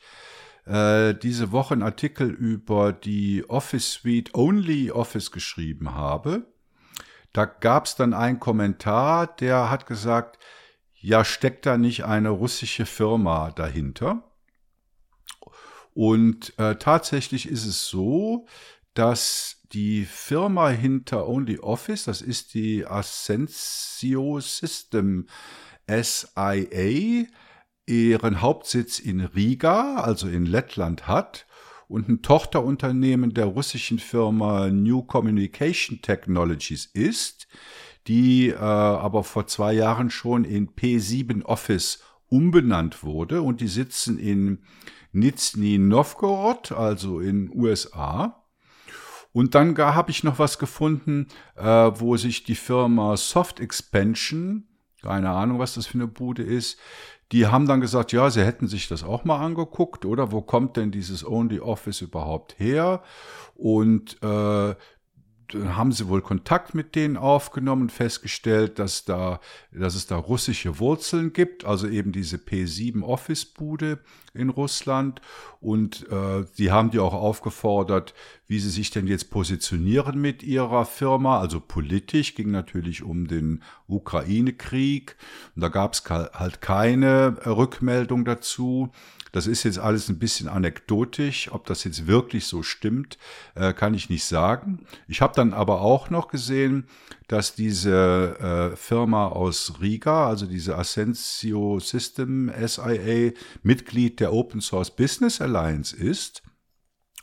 äh, diese Woche einen Artikel über die Office Suite Only Office geschrieben habe. Da gab es dann einen Kommentar, der hat gesagt, ja, steckt da nicht eine russische Firma dahinter? Und äh, tatsächlich ist es so, dass die Firma hinter OnlyOffice, das ist die Ascensio System SIA, ihren Hauptsitz in Riga, also in Lettland hat und ein Tochterunternehmen der russischen Firma New Communication Technologies ist, die äh, aber vor zwei Jahren schon in P7 Office umbenannt wurde und die sitzen in Nizhny Novgorod, also in USA. Und dann habe ich noch was gefunden, äh, wo sich die Firma Soft Expansion, keine Ahnung, was das für eine Bude ist, die haben dann gesagt, ja, sie hätten sich das auch mal angeguckt, oder wo kommt denn dieses Only Office überhaupt her? Und äh, haben sie wohl Kontakt mit denen aufgenommen festgestellt, dass da, dass es da russische Wurzeln gibt, also eben diese P7 Office Bude in Russland. Und äh, die haben die auch aufgefordert, wie sie sich denn jetzt positionieren mit ihrer Firma. Also politisch ging natürlich um den Ukraine-Krieg. Und da gab es halt keine Rückmeldung dazu. Das ist jetzt alles ein bisschen anekdotisch. Ob das jetzt wirklich so stimmt, äh, kann ich nicht sagen. Ich habe dann aber auch noch gesehen, dass diese äh, Firma aus Riga, also diese Ascensio System SIA, Mitglied der Open Source Business Alliance ist.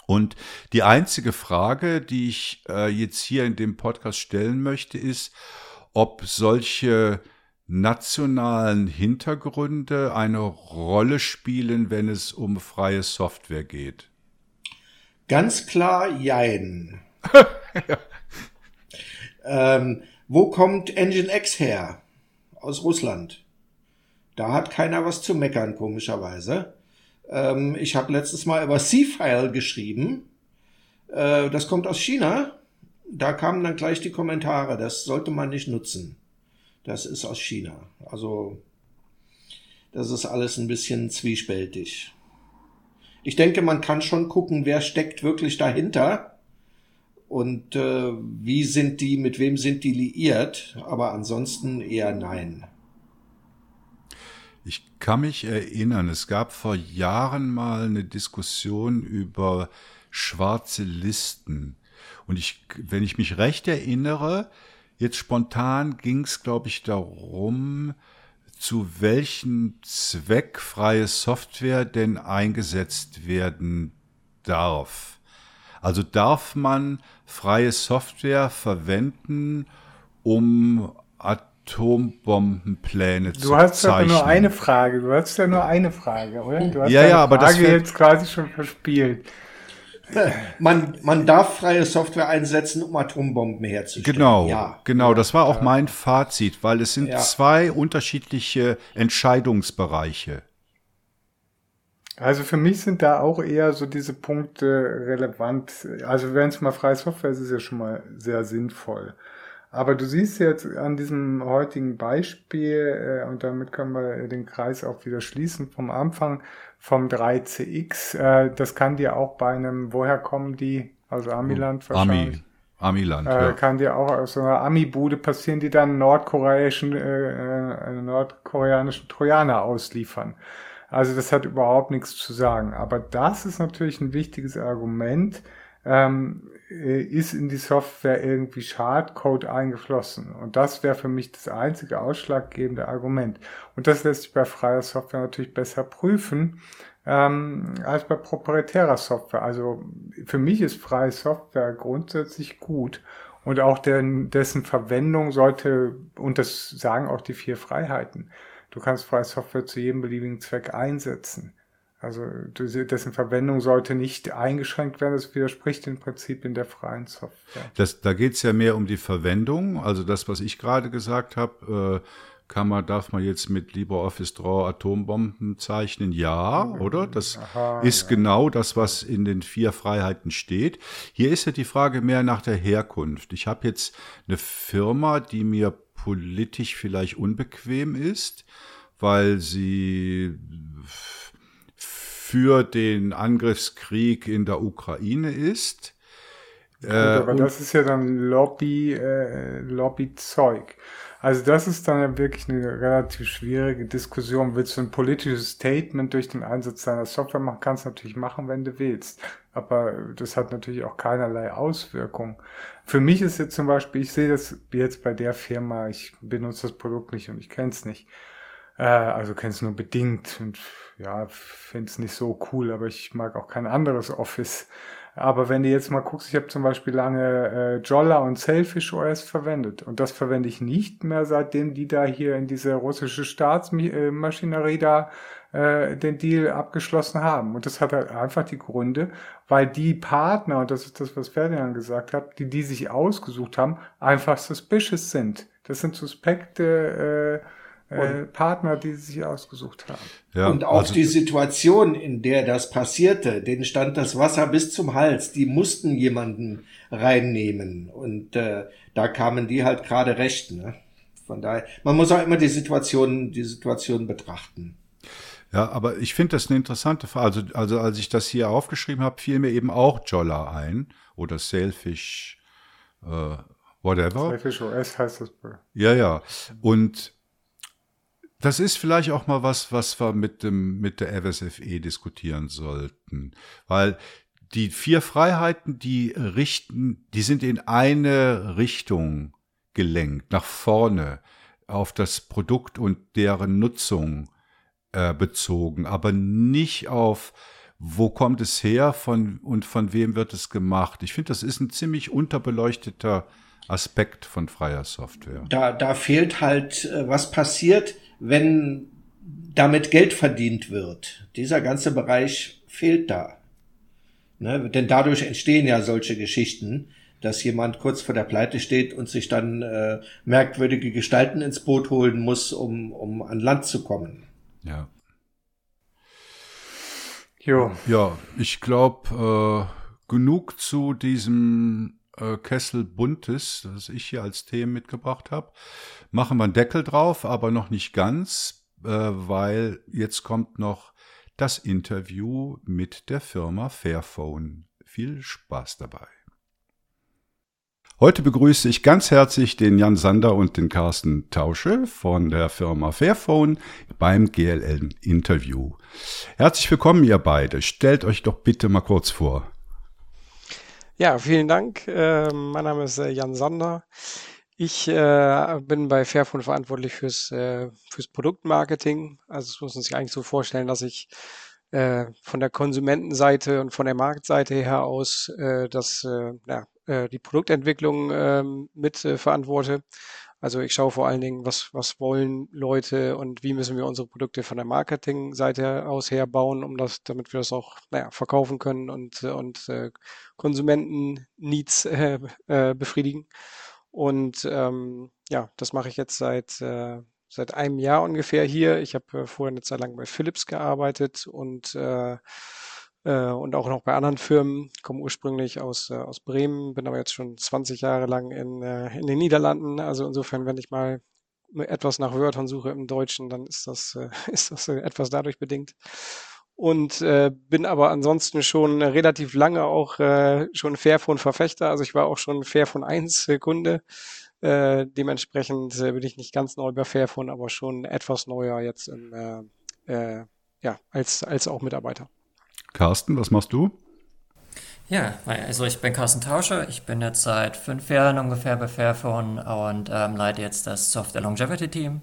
Und die einzige Frage, die ich äh, jetzt hier in dem Podcast stellen möchte, ist, ob solche nationalen Hintergründe eine Rolle spielen, wenn es um freie Software geht? Ganz klar, jein. ja. ähm, wo kommt Engine X her? Aus Russland. Da hat keiner was zu meckern, komischerweise. Ähm, ich habe letztes Mal über C-File geschrieben. Äh, das kommt aus China. Da kamen dann gleich die Kommentare, das sollte man nicht nutzen. Das ist aus China. Also, das ist alles ein bisschen zwiespältig. Ich denke, man kann schon gucken, wer steckt wirklich dahinter und äh, wie sind die, mit wem sind die liiert, aber ansonsten eher nein. Ich kann mich erinnern, es gab vor Jahren mal eine Diskussion über schwarze Listen. Und ich, wenn ich mich recht erinnere, jetzt spontan ging es, glaube ich, darum, zu welchem Zweck freie Software denn eingesetzt werden darf. Also darf man freie Software verwenden, um Atombombenpläne du zu hast zeichnen. Du hast ja nur eine Frage. Du hast ja nur eine Frage, oder? Du hast ja, ja, aber Frage das jetzt quasi schon verspielt. Man, man darf freie Software einsetzen, um Atombomben herzustellen. Genau, ja. genau. Das war auch mein Fazit, weil es sind ja. zwei unterschiedliche Entscheidungsbereiche. Also für mich sind da auch eher so diese Punkte relevant. Also wenn es mal freie Software ist, ist es ja schon mal sehr sinnvoll. Aber du siehst jetzt an diesem heutigen Beispiel, äh, und damit können wir den Kreis auch wieder schließen vom Anfang, vom 3CX, äh, das kann dir auch bei einem, woher kommen die? Also Amiland wahrscheinlich. Ami. Amiland, äh, ja. Kann dir auch aus so einer Ami-Bude passieren, die dann nordkoreanischen, äh, äh nordkoreanischen Trojaner ausliefern. Also das hat überhaupt nichts zu sagen. Aber das ist natürlich ein wichtiges Argument. Ähm, äh, ist in die Software irgendwie Schadcode eingeflossen. Und das wäre für mich das einzige ausschlaggebende Argument. Und das lässt sich bei freier Software natürlich besser prüfen ähm, als bei proprietärer Software. Also für mich ist freie Software grundsätzlich gut. Und auch der, dessen Verwendung sollte, und das sagen auch die vier Freiheiten, du kannst freie Software zu jedem beliebigen Zweck einsetzen. Also dessen Verwendung sollte nicht eingeschränkt werden. Das widerspricht den Prinzipien der freien Software. Das, da geht es ja mehr um die Verwendung. Also das, was ich gerade gesagt habe, äh, kann man, darf man jetzt mit LibreOffice Draw Atombomben zeichnen? Ja, oder? Das Aha, ist ja. genau das, was in den vier Freiheiten steht. Hier ist ja die Frage mehr nach der Herkunft. Ich habe jetzt eine Firma, die mir politisch vielleicht unbequem ist, weil sie für den Angriffskrieg in der Ukraine ist. Gut, aber äh, das ist ja dann Lobby, äh, Lobbyzeug. Also das ist dann ja wirklich eine relativ schwierige Diskussion. Willst du ein politisches Statement durch den Einsatz deiner Software machen? Kannst du natürlich machen, wenn du willst. Aber das hat natürlich auch keinerlei Auswirkungen. Für mich ist jetzt zum Beispiel, ich sehe das jetzt bei der Firma, ich benutze das Produkt nicht und ich kenne es nicht. Äh, also kenne es nur bedingt und ja, finde es nicht so cool, aber ich mag auch kein anderes Office. Aber wenn du jetzt mal guckst, ich habe zum Beispiel lange äh, Jolla und Selfish OS verwendet und das verwende ich nicht mehr, seitdem die da hier in diese russische Staatsmaschinerie da äh, den Deal abgeschlossen haben. Und das hat halt einfach die Gründe, weil die Partner, und das ist das, was Ferdinand gesagt hat, die die sich ausgesucht haben, einfach suspicious sind. Das sind suspekte äh, äh, Partner, die sie sich ausgesucht haben. Ja, und auch also, die Situation, in der das passierte, denen stand das Wasser bis zum Hals. Die mussten jemanden reinnehmen und äh, da kamen die halt gerade recht. Ne? Von daher, man muss auch immer die Situation, die Situation betrachten. Ja, aber ich finde das eine interessante Frage. Also, also als ich das hier aufgeschrieben habe, fiel mir eben auch Jolla ein oder Sailfish, äh, whatever. Sailfish OS heißt das. Ja, ja. Und das ist vielleicht auch mal was, was wir mit dem, mit der FSFE diskutieren sollten. Weil die vier Freiheiten, die richten, die sind in eine Richtung gelenkt, nach vorne, auf das Produkt und deren Nutzung äh, bezogen, aber nicht auf, wo kommt es her von, und von wem wird es gemacht. Ich finde, das ist ein ziemlich unterbeleuchteter Aspekt von freier Software. Da, da fehlt halt, äh, was passiert, wenn damit Geld verdient wird. Dieser ganze Bereich fehlt da. Ne? Denn dadurch entstehen ja solche Geschichten, dass jemand kurz vor der Pleite steht und sich dann äh, merkwürdige Gestalten ins Boot holen muss, um, um an Land zu kommen. Ja. Jo. Ja, ich glaube, äh, genug zu diesem äh, Kessel Buntes, das ich hier als Themen mitgebracht habe. Machen wir einen Deckel drauf, aber noch nicht ganz, äh, weil jetzt kommt noch das Interview mit der Firma Fairphone. Viel Spaß dabei. Heute begrüße ich ganz herzlich den Jan Sander und den Carsten Tausche von der Firma Fairphone beim GLN-Interview. Herzlich willkommen, ihr beide. Stellt euch doch bitte mal kurz vor. Ja, vielen Dank. Äh, mein Name ist äh, Jan Sander. Ich äh, bin bei Fairphone verantwortlich fürs, äh, fürs Produktmarketing. Also es muss man sich eigentlich so vorstellen, dass ich von der Konsumentenseite und von der Marktseite her aus das ja, die Produktentwicklung ähm, mit verantworte. Also ich schaue vor allen Dingen, was, was wollen Leute und wie müssen wir unsere Produkte von der Marketingseite aus her bauen, um das, damit wir das auch naja, verkaufen können und, und äh, Konsumenten-Needs äh, äh, befriedigen. Und ähm, ja, das mache ich jetzt seit, äh, seit einem Jahr ungefähr hier. Ich habe äh, vorher eine Zeit lang bei Philips gearbeitet und äh, äh, und auch noch bei anderen Firmen. Komme ursprünglich aus, äh, aus Bremen, bin aber jetzt schon 20 Jahre lang in, äh, in den Niederlanden. Also insofern, wenn ich mal etwas nach Wörtern suche im Deutschen, dann ist das, ist das etwas dadurch bedingt. Und äh, bin aber ansonsten schon relativ lange auch äh, schon Fairphone-Verfechter. Also ich war auch schon Fairphone 1 Kunde. Äh, dementsprechend äh, bin ich nicht ganz neu bei Fairphone, aber schon etwas neuer jetzt im, äh, äh, ja, als, als auch Mitarbeiter. Carsten, was machst du? Ja, also ich bin Carsten Tauscher. Ich bin jetzt seit fünf Jahren ungefähr bei Fairphone und ähm, leite jetzt das Software Longevity Team.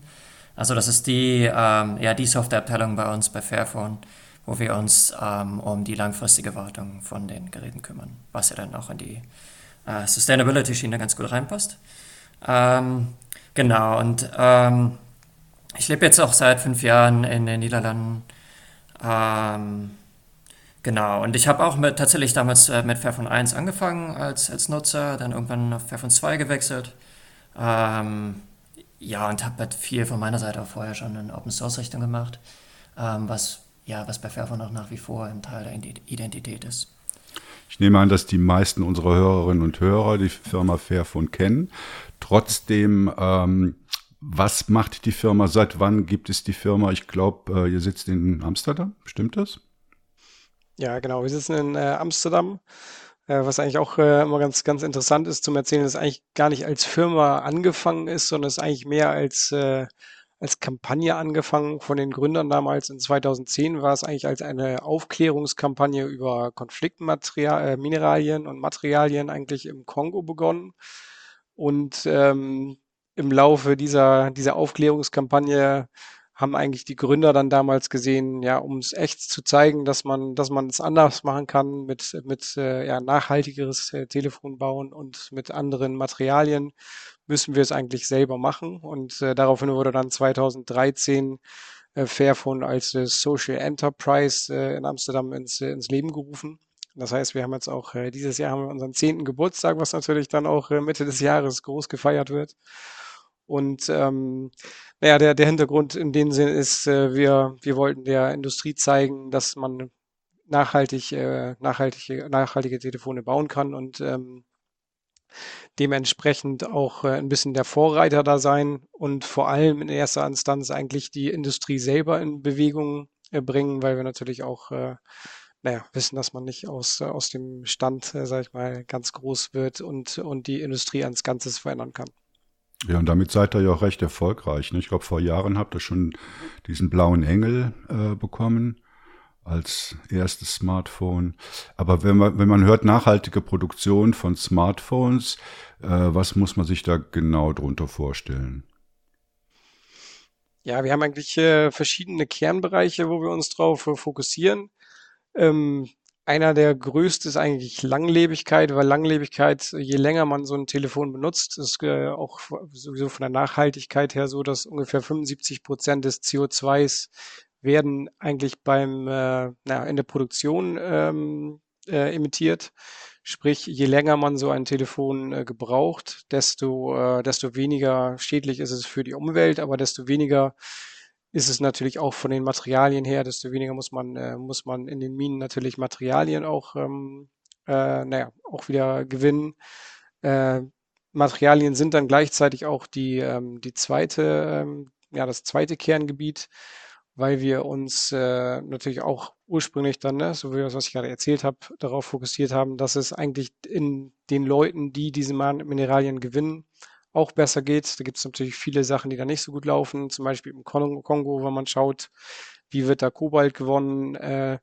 Also das ist die, ähm, ja, die Softwareabteilung bei uns bei Fairphone, wo wir uns ähm, um die langfristige Wartung von den Geräten kümmern, was ja dann auch in die äh, Sustainability-Schiene ganz gut reinpasst. Ähm, genau, und ähm, ich lebe jetzt auch seit fünf Jahren in den Niederlanden. Ähm, Genau, und ich habe auch mit, tatsächlich damals äh, mit Fairphone 1 angefangen als, als Nutzer, dann irgendwann auf Fairphone 2 gewechselt. Ähm, ja, und habe halt viel von meiner Seite auch vorher schon in Open Source Richtung gemacht, ähm, was, ja, was bei Fairphone auch nach wie vor ein Teil der Identität ist. Ich nehme an, dass die meisten unserer Hörerinnen und Hörer die Firma Fairphone kennen. Trotzdem, ähm, was macht die Firma? Seit wann gibt es die Firma? Ich glaube, äh, ihr sitzt in Amsterdam, stimmt das? Ja, genau. Wir sitzen in äh, Amsterdam, äh, was eigentlich auch äh, immer ganz, ganz interessant ist zum Erzählen, dass eigentlich gar nicht als Firma angefangen ist, sondern es eigentlich mehr als, äh, als Kampagne angefangen von den Gründern damals. In 2010 war es eigentlich als eine Aufklärungskampagne über Konfliktmineralien äh, und Materialien eigentlich im Kongo begonnen. Und ähm, im Laufe dieser, dieser Aufklärungskampagne haben eigentlich die Gründer dann damals gesehen, ja, um es echt zu zeigen, dass man, dass man es anders machen kann, mit, mit äh, ja, nachhaltigeres äh, Telefon bauen und mit anderen Materialien, müssen wir es eigentlich selber machen. Und äh, daraufhin wurde dann 2013 äh, Fairphone als äh, Social Enterprise äh, in Amsterdam ins, äh, ins Leben gerufen. Das heißt, wir haben jetzt auch äh, dieses Jahr haben wir unseren zehnten Geburtstag, was natürlich dann auch äh, Mitte des Jahres groß gefeiert wird. Und ähm, naja, der, der Hintergrund in dem Sinn ist, äh, wir, wir wollten der Industrie zeigen, dass man nachhaltig, äh, nachhaltige, nachhaltige Telefone bauen kann und ähm, dementsprechend auch äh, ein bisschen der Vorreiter da sein und vor allem in erster Instanz eigentlich die Industrie selber in Bewegung äh, bringen, weil wir natürlich auch äh, naja, wissen, dass man nicht aus, aus dem Stand, äh, sag ich mal, ganz groß wird und, und die Industrie ans Ganzes verändern kann. Ja, und damit seid ihr ja auch recht erfolgreich. Ne? Ich glaube, vor Jahren habt ihr schon diesen blauen Engel äh, bekommen als erstes Smartphone. Aber wenn man, wenn man hört, nachhaltige Produktion von Smartphones, äh, was muss man sich da genau drunter vorstellen? Ja, wir haben eigentlich äh, verschiedene Kernbereiche, wo wir uns drauf äh, fokussieren. Ähm, einer der größten ist eigentlich Langlebigkeit, weil Langlebigkeit, je länger man so ein Telefon benutzt, ist äh, auch sowieso von der Nachhaltigkeit her so, dass ungefähr 75 Prozent des CO2s werden eigentlich beim äh, na, in der Produktion ähm, äh, emittiert. Sprich, je länger man so ein Telefon äh, gebraucht, desto, äh, desto weniger schädlich ist es für die Umwelt, aber desto weniger ist es natürlich auch von den Materialien her, desto weniger muss man, äh, muss man in den Minen natürlich Materialien auch, ähm, äh, naja, auch wieder gewinnen. Äh, Materialien sind dann gleichzeitig auch die, ähm, die zweite, ähm, ja, das zweite Kerngebiet, weil wir uns äh, natürlich auch ursprünglich dann, ne, so wie das, was ich gerade erzählt habe, darauf fokussiert haben, dass es eigentlich in den Leuten, die diese Mineralien gewinnen, auch besser geht. Da gibt es natürlich viele Sachen, die da nicht so gut laufen. Zum Beispiel im Kongo, wenn man schaut, wie wird da Kobalt gewonnen, äh,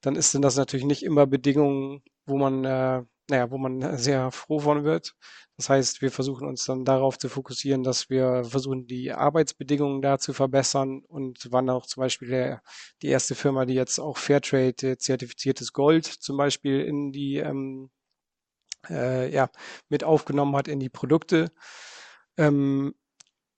dann ist denn das natürlich nicht immer Bedingungen, wo man, äh, naja, wo man sehr froh von wird. Das heißt, wir versuchen uns dann darauf zu fokussieren, dass wir versuchen, die Arbeitsbedingungen da zu verbessern und waren auch zum Beispiel der, die erste Firma, die jetzt auch Fairtrade zertifiziertes Gold zum Beispiel in die ähm, äh, ja, mit aufgenommen hat in die Produkte. Ähm,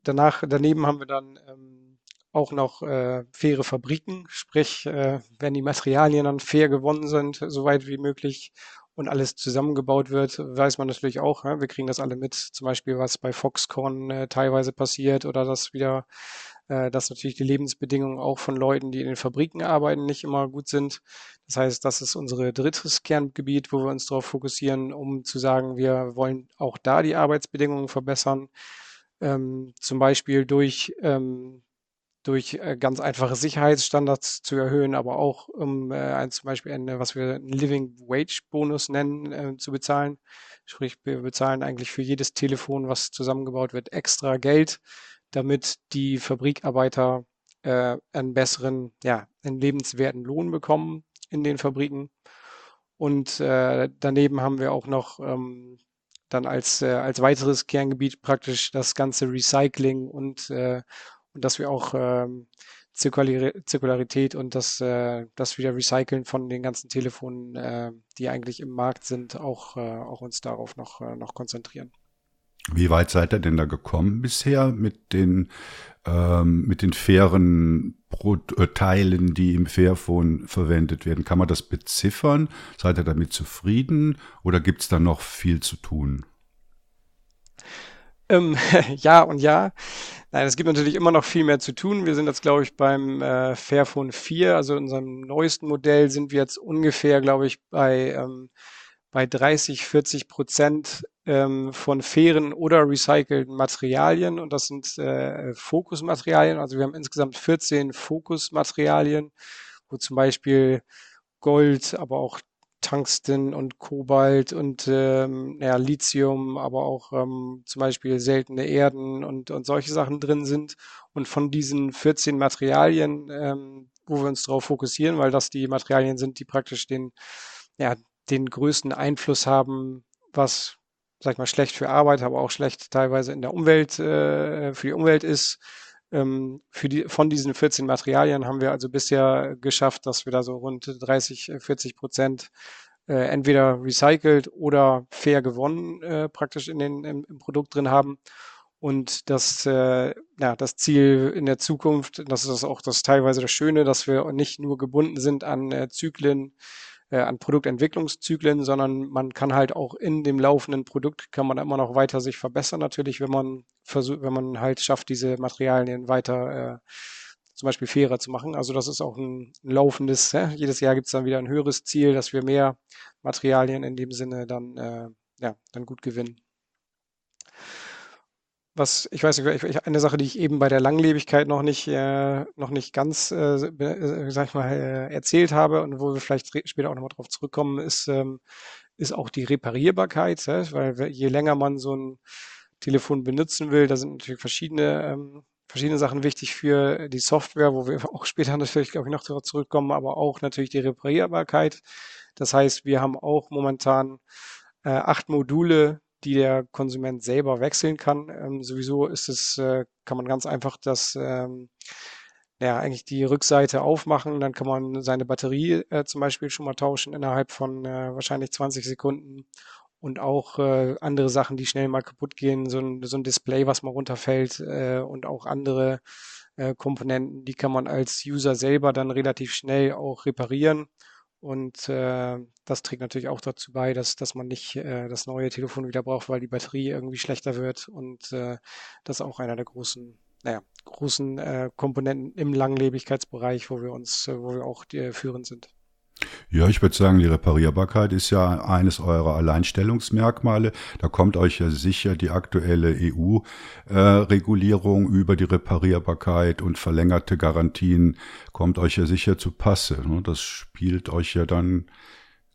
danach, daneben haben wir dann ähm, auch noch äh, faire Fabriken, sprich, äh, wenn die Materialien dann fair gewonnen sind, so weit wie möglich und alles zusammengebaut wird, weiß man natürlich auch, ja, wir kriegen das alle mit, zum Beispiel was bei Foxconn äh, teilweise passiert oder dass wieder, äh, dass natürlich die Lebensbedingungen auch von Leuten, die in den Fabriken arbeiten, nicht immer gut sind. Das heißt, das ist unsere drittes Kerngebiet, wo wir uns darauf fokussieren, um zu sagen, wir wollen auch da die Arbeitsbedingungen verbessern. Ähm, zum Beispiel durch, ähm, durch äh, ganz einfache Sicherheitsstandards zu erhöhen, aber auch um äh, zum Beispiel eine, was wir einen Living Wage Bonus nennen, äh, zu bezahlen. Sprich, wir bezahlen eigentlich für jedes Telefon, was zusammengebaut wird, extra Geld, damit die Fabrikarbeiter äh, einen besseren, ja, einen lebenswerten Lohn bekommen in den Fabriken. Und äh, daneben haben wir auch noch ähm, dann als, äh, als weiteres Kerngebiet praktisch das ganze Recycling und, äh, und dass wir auch ähm, Zirkularität und das, äh, das wieder Recyceln von den ganzen Telefonen, äh, die eigentlich im Markt sind, auch, äh, auch uns darauf noch, äh, noch konzentrieren. Wie weit seid ihr denn da gekommen bisher mit den, ähm, mit den fairen Pro äh, Teilen, die im Fairphone verwendet werden? Kann man das beziffern? Seid ihr damit zufrieden oder gibt es da noch viel zu tun? Ähm, ja und ja. Nein, es gibt natürlich immer noch viel mehr zu tun. Wir sind jetzt, glaube ich, beim äh, Fairphone 4, also unserem neuesten Modell, sind wir jetzt ungefähr, glaube ich, bei, ähm, bei 30, 40 Prozent ähm, von fairen oder recycelten Materialien und das sind äh, Fokusmaterialien. Also wir haben insgesamt 14 Fokusmaterialien, wo zum Beispiel Gold, aber auch Tungsten und Kobalt und ähm, ja, Lithium, aber auch ähm, zum Beispiel seltene Erden und, und solche Sachen drin sind. Und von diesen 14 Materialien, ähm, wo wir uns darauf fokussieren, weil das die Materialien sind, die praktisch den, ja, den größten Einfluss haben, was sag ich mal, schlecht für Arbeit, aber auch schlecht teilweise in der Umwelt, äh, für die Umwelt ist. Ähm, für die, von diesen 14 Materialien haben wir also bisher geschafft, dass wir da so rund 30, 40 Prozent äh, entweder recycelt oder fair gewonnen äh, praktisch in den, im, im Produkt drin haben. Und das, äh, ja, das Ziel in der Zukunft, das ist auch das teilweise das Schöne, dass wir nicht nur gebunden sind an äh, Zyklen, äh, an Produktentwicklungszyklen, sondern man kann halt auch in dem laufenden Produkt kann man immer noch weiter sich verbessern natürlich, wenn man versucht, wenn man halt schafft, diese Materialien weiter äh, zum Beispiel fairer zu machen. Also das ist auch ein, ein laufendes, ja, jedes Jahr gibt es dann wieder ein höheres Ziel, dass wir mehr Materialien in dem Sinne dann, äh, ja, dann gut gewinnen was ich weiß nicht, eine Sache, die ich eben bei der Langlebigkeit noch nicht, äh, noch nicht ganz, äh, äh, sag ich mal, äh, erzählt habe und wo wir vielleicht später auch nochmal drauf zurückkommen, ist, ähm, ist auch die Reparierbarkeit, ja? weil je länger man so ein Telefon benutzen will, da sind natürlich verschiedene, ähm, verschiedene Sachen wichtig für die Software, wo wir auch später natürlich, glaube ich, noch darauf zurückkommen, aber auch natürlich die Reparierbarkeit. Das heißt, wir haben auch momentan äh, acht Module, die der Konsument selber wechseln kann. Ähm, sowieso ist es, äh, kann man ganz einfach das, ähm, ja, eigentlich die Rückseite aufmachen. Dann kann man seine Batterie äh, zum Beispiel schon mal tauschen innerhalb von äh, wahrscheinlich 20 Sekunden. Und auch äh, andere Sachen, die schnell mal kaputt gehen, so ein, so ein Display, was mal runterfällt äh, und auch andere äh, Komponenten, die kann man als User selber dann relativ schnell auch reparieren. Und äh, das trägt natürlich auch dazu bei, dass, dass man nicht äh, das neue Telefon wieder braucht, weil die Batterie irgendwie schlechter wird. Und äh, das ist auch einer der großen, naja, großen äh, Komponenten im Langlebigkeitsbereich, wo wir uns, äh, wo wir auch die, führend sind. Ja, ich würde sagen, die Reparierbarkeit ist ja eines eurer Alleinstellungsmerkmale. Da kommt euch ja sicher die aktuelle EU-Regulierung äh, über die Reparierbarkeit und verlängerte Garantien kommt euch ja sicher zu Passe. Ne? Das spielt euch ja dann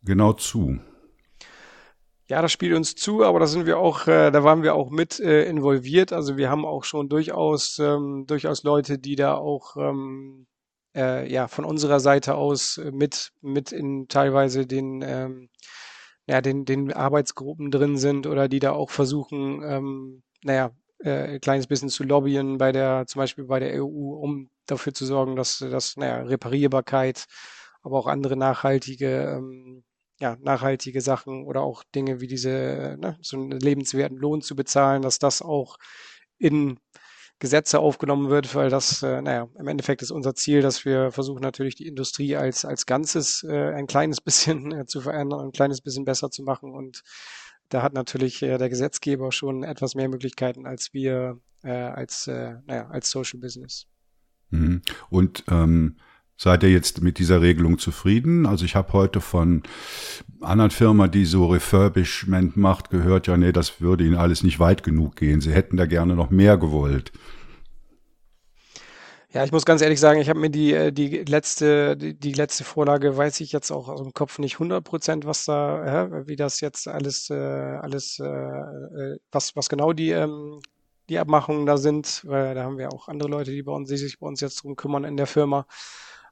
genau zu. Ja, das spielt uns zu, aber da sind wir auch, äh, da waren wir auch mit äh, involviert. Also wir haben auch schon durchaus, ähm, durchaus Leute, die da auch ähm, äh, ja von unserer Seite aus äh, mit mit in teilweise den ähm, ja den den Arbeitsgruppen drin sind oder die da auch versuchen ähm, naja äh, ein kleines bisschen zu lobbyen bei der zum Beispiel bei der EU um dafür zu sorgen dass dass naja Reparierbarkeit aber auch andere nachhaltige ähm, ja, nachhaltige Sachen oder auch Dinge wie diese, ne, so einen lebenswerten Lohn zu bezahlen, dass das auch in Gesetze aufgenommen wird, weil das, äh, naja, im Endeffekt ist unser Ziel, dass wir versuchen natürlich die Industrie als, als Ganzes äh, ein kleines bisschen äh, zu verändern, ein kleines bisschen besser zu machen. Und da hat natürlich äh, der Gesetzgeber schon etwas mehr Möglichkeiten als wir äh, als, äh, naja, als Social Business. Mhm. Und ähm, Seid ihr jetzt mit dieser Regelung zufrieden? Also ich habe heute von anderen Firma, die so Refurbishment macht, gehört, ja, nee, das würde ihnen alles nicht weit genug gehen. Sie hätten da gerne noch mehr gewollt. Ja, ich muss ganz ehrlich sagen, ich habe mir die, äh, die letzte, die, die, letzte Vorlage, weiß ich jetzt auch aus dem Kopf nicht 100 Prozent, was da, äh, wie das jetzt alles, äh, alles, äh, äh, was, was genau die, ähm, die Abmachungen da sind, weil da haben wir auch andere Leute, die bei uns, die sich bei uns jetzt drum kümmern in der Firma.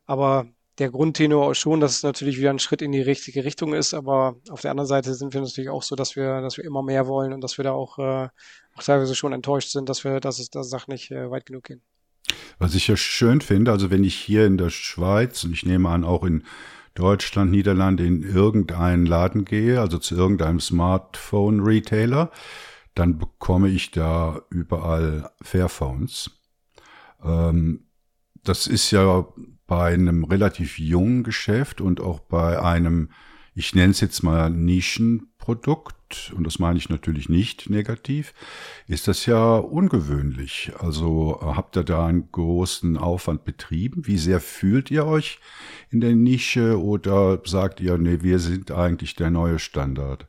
Aber der Grundtenor schon, dass es natürlich wieder ein Schritt in die richtige Richtung ist, aber auf der anderen Seite sind wir natürlich auch so, dass wir, dass wir immer mehr wollen und dass wir da auch, äh, auch teilweise schon enttäuscht sind, dass wir, dass es, dass Sachen nicht äh, weit genug gehen. Was ich ja schön finde, also wenn ich hier in der Schweiz und ich nehme an auch in Deutschland, Niederlande in irgendeinen Laden gehe, also zu irgendeinem Smartphone-Retailer, dann bekomme ich da überall Fairphones. Ähm, das ist ja bei einem relativ jungen Geschäft und auch bei einem, ich nenne es jetzt mal Nischenprodukt, und das meine ich natürlich nicht negativ, ist das ja ungewöhnlich. Also habt ihr da einen großen Aufwand betrieben? Wie sehr fühlt ihr euch in der Nische oder sagt ihr, nee, wir sind eigentlich der neue Standard?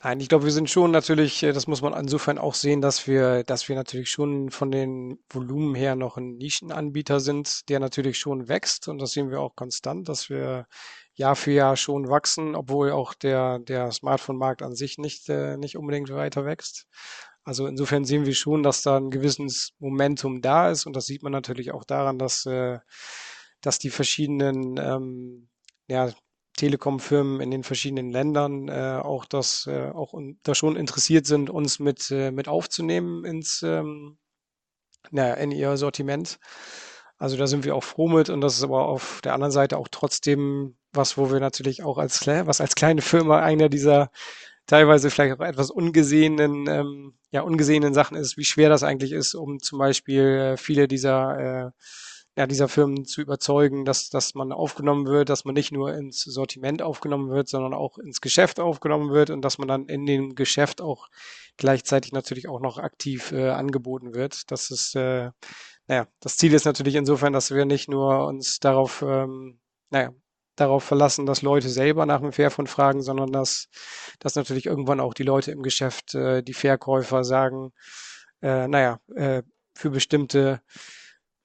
Nein, ich glaube, wir sind schon natürlich, äh, das muss man insofern auch sehen, dass wir, dass wir natürlich schon von den Volumen her noch ein Nischenanbieter sind, der natürlich schon wächst und das sehen wir auch konstant, dass wir Jahr für Jahr schon wachsen, obwohl auch der, der Smartphone-Markt an sich nicht, äh, nicht unbedingt weiter wächst. Also insofern sehen wir schon, dass da ein gewisses Momentum da ist und das sieht man natürlich auch daran, dass, äh, dass die verschiedenen ähm, ja, Telekom-Firmen in den verschiedenen Ländern äh, auch das äh, auch da schon interessiert sind, uns mit äh, mit aufzunehmen ins ähm, na, in ihr Sortiment. Also da sind wir auch froh mit und das ist aber auf der anderen Seite auch trotzdem was, wo wir natürlich auch als was als kleine Firma einer dieser teilweise vielleicht auch etwas ungesehenen ähm, ja ungesehenen Sachen ist, wie schwer das eigentlich ist, um zum Beispiel äh, viele dieser äh, ja, dieser Firmen zu überzeugen, dass, dass man aufgenommen wird, dass man nicht nur ins Sortiment aufgenommen wird, sondern auch ins Geschäft aufgenommen wird und dass man dann in dem Geschäft auch gleichzeitig natürlich auch noch aktiv äh, angeboten wird. Das ist, äh, naja, das Ziel ist natürlich insofern, dass wir nicht nur uns darauf, ähm, naja, darauf verlassen, dass Leute selber nach dem Fairphone fragen, sondern dass, dass natürlich irgendwann auch die Leute im Geschäft, äh, die Verkäufer sagen, äh, naja, äh, für bestimmte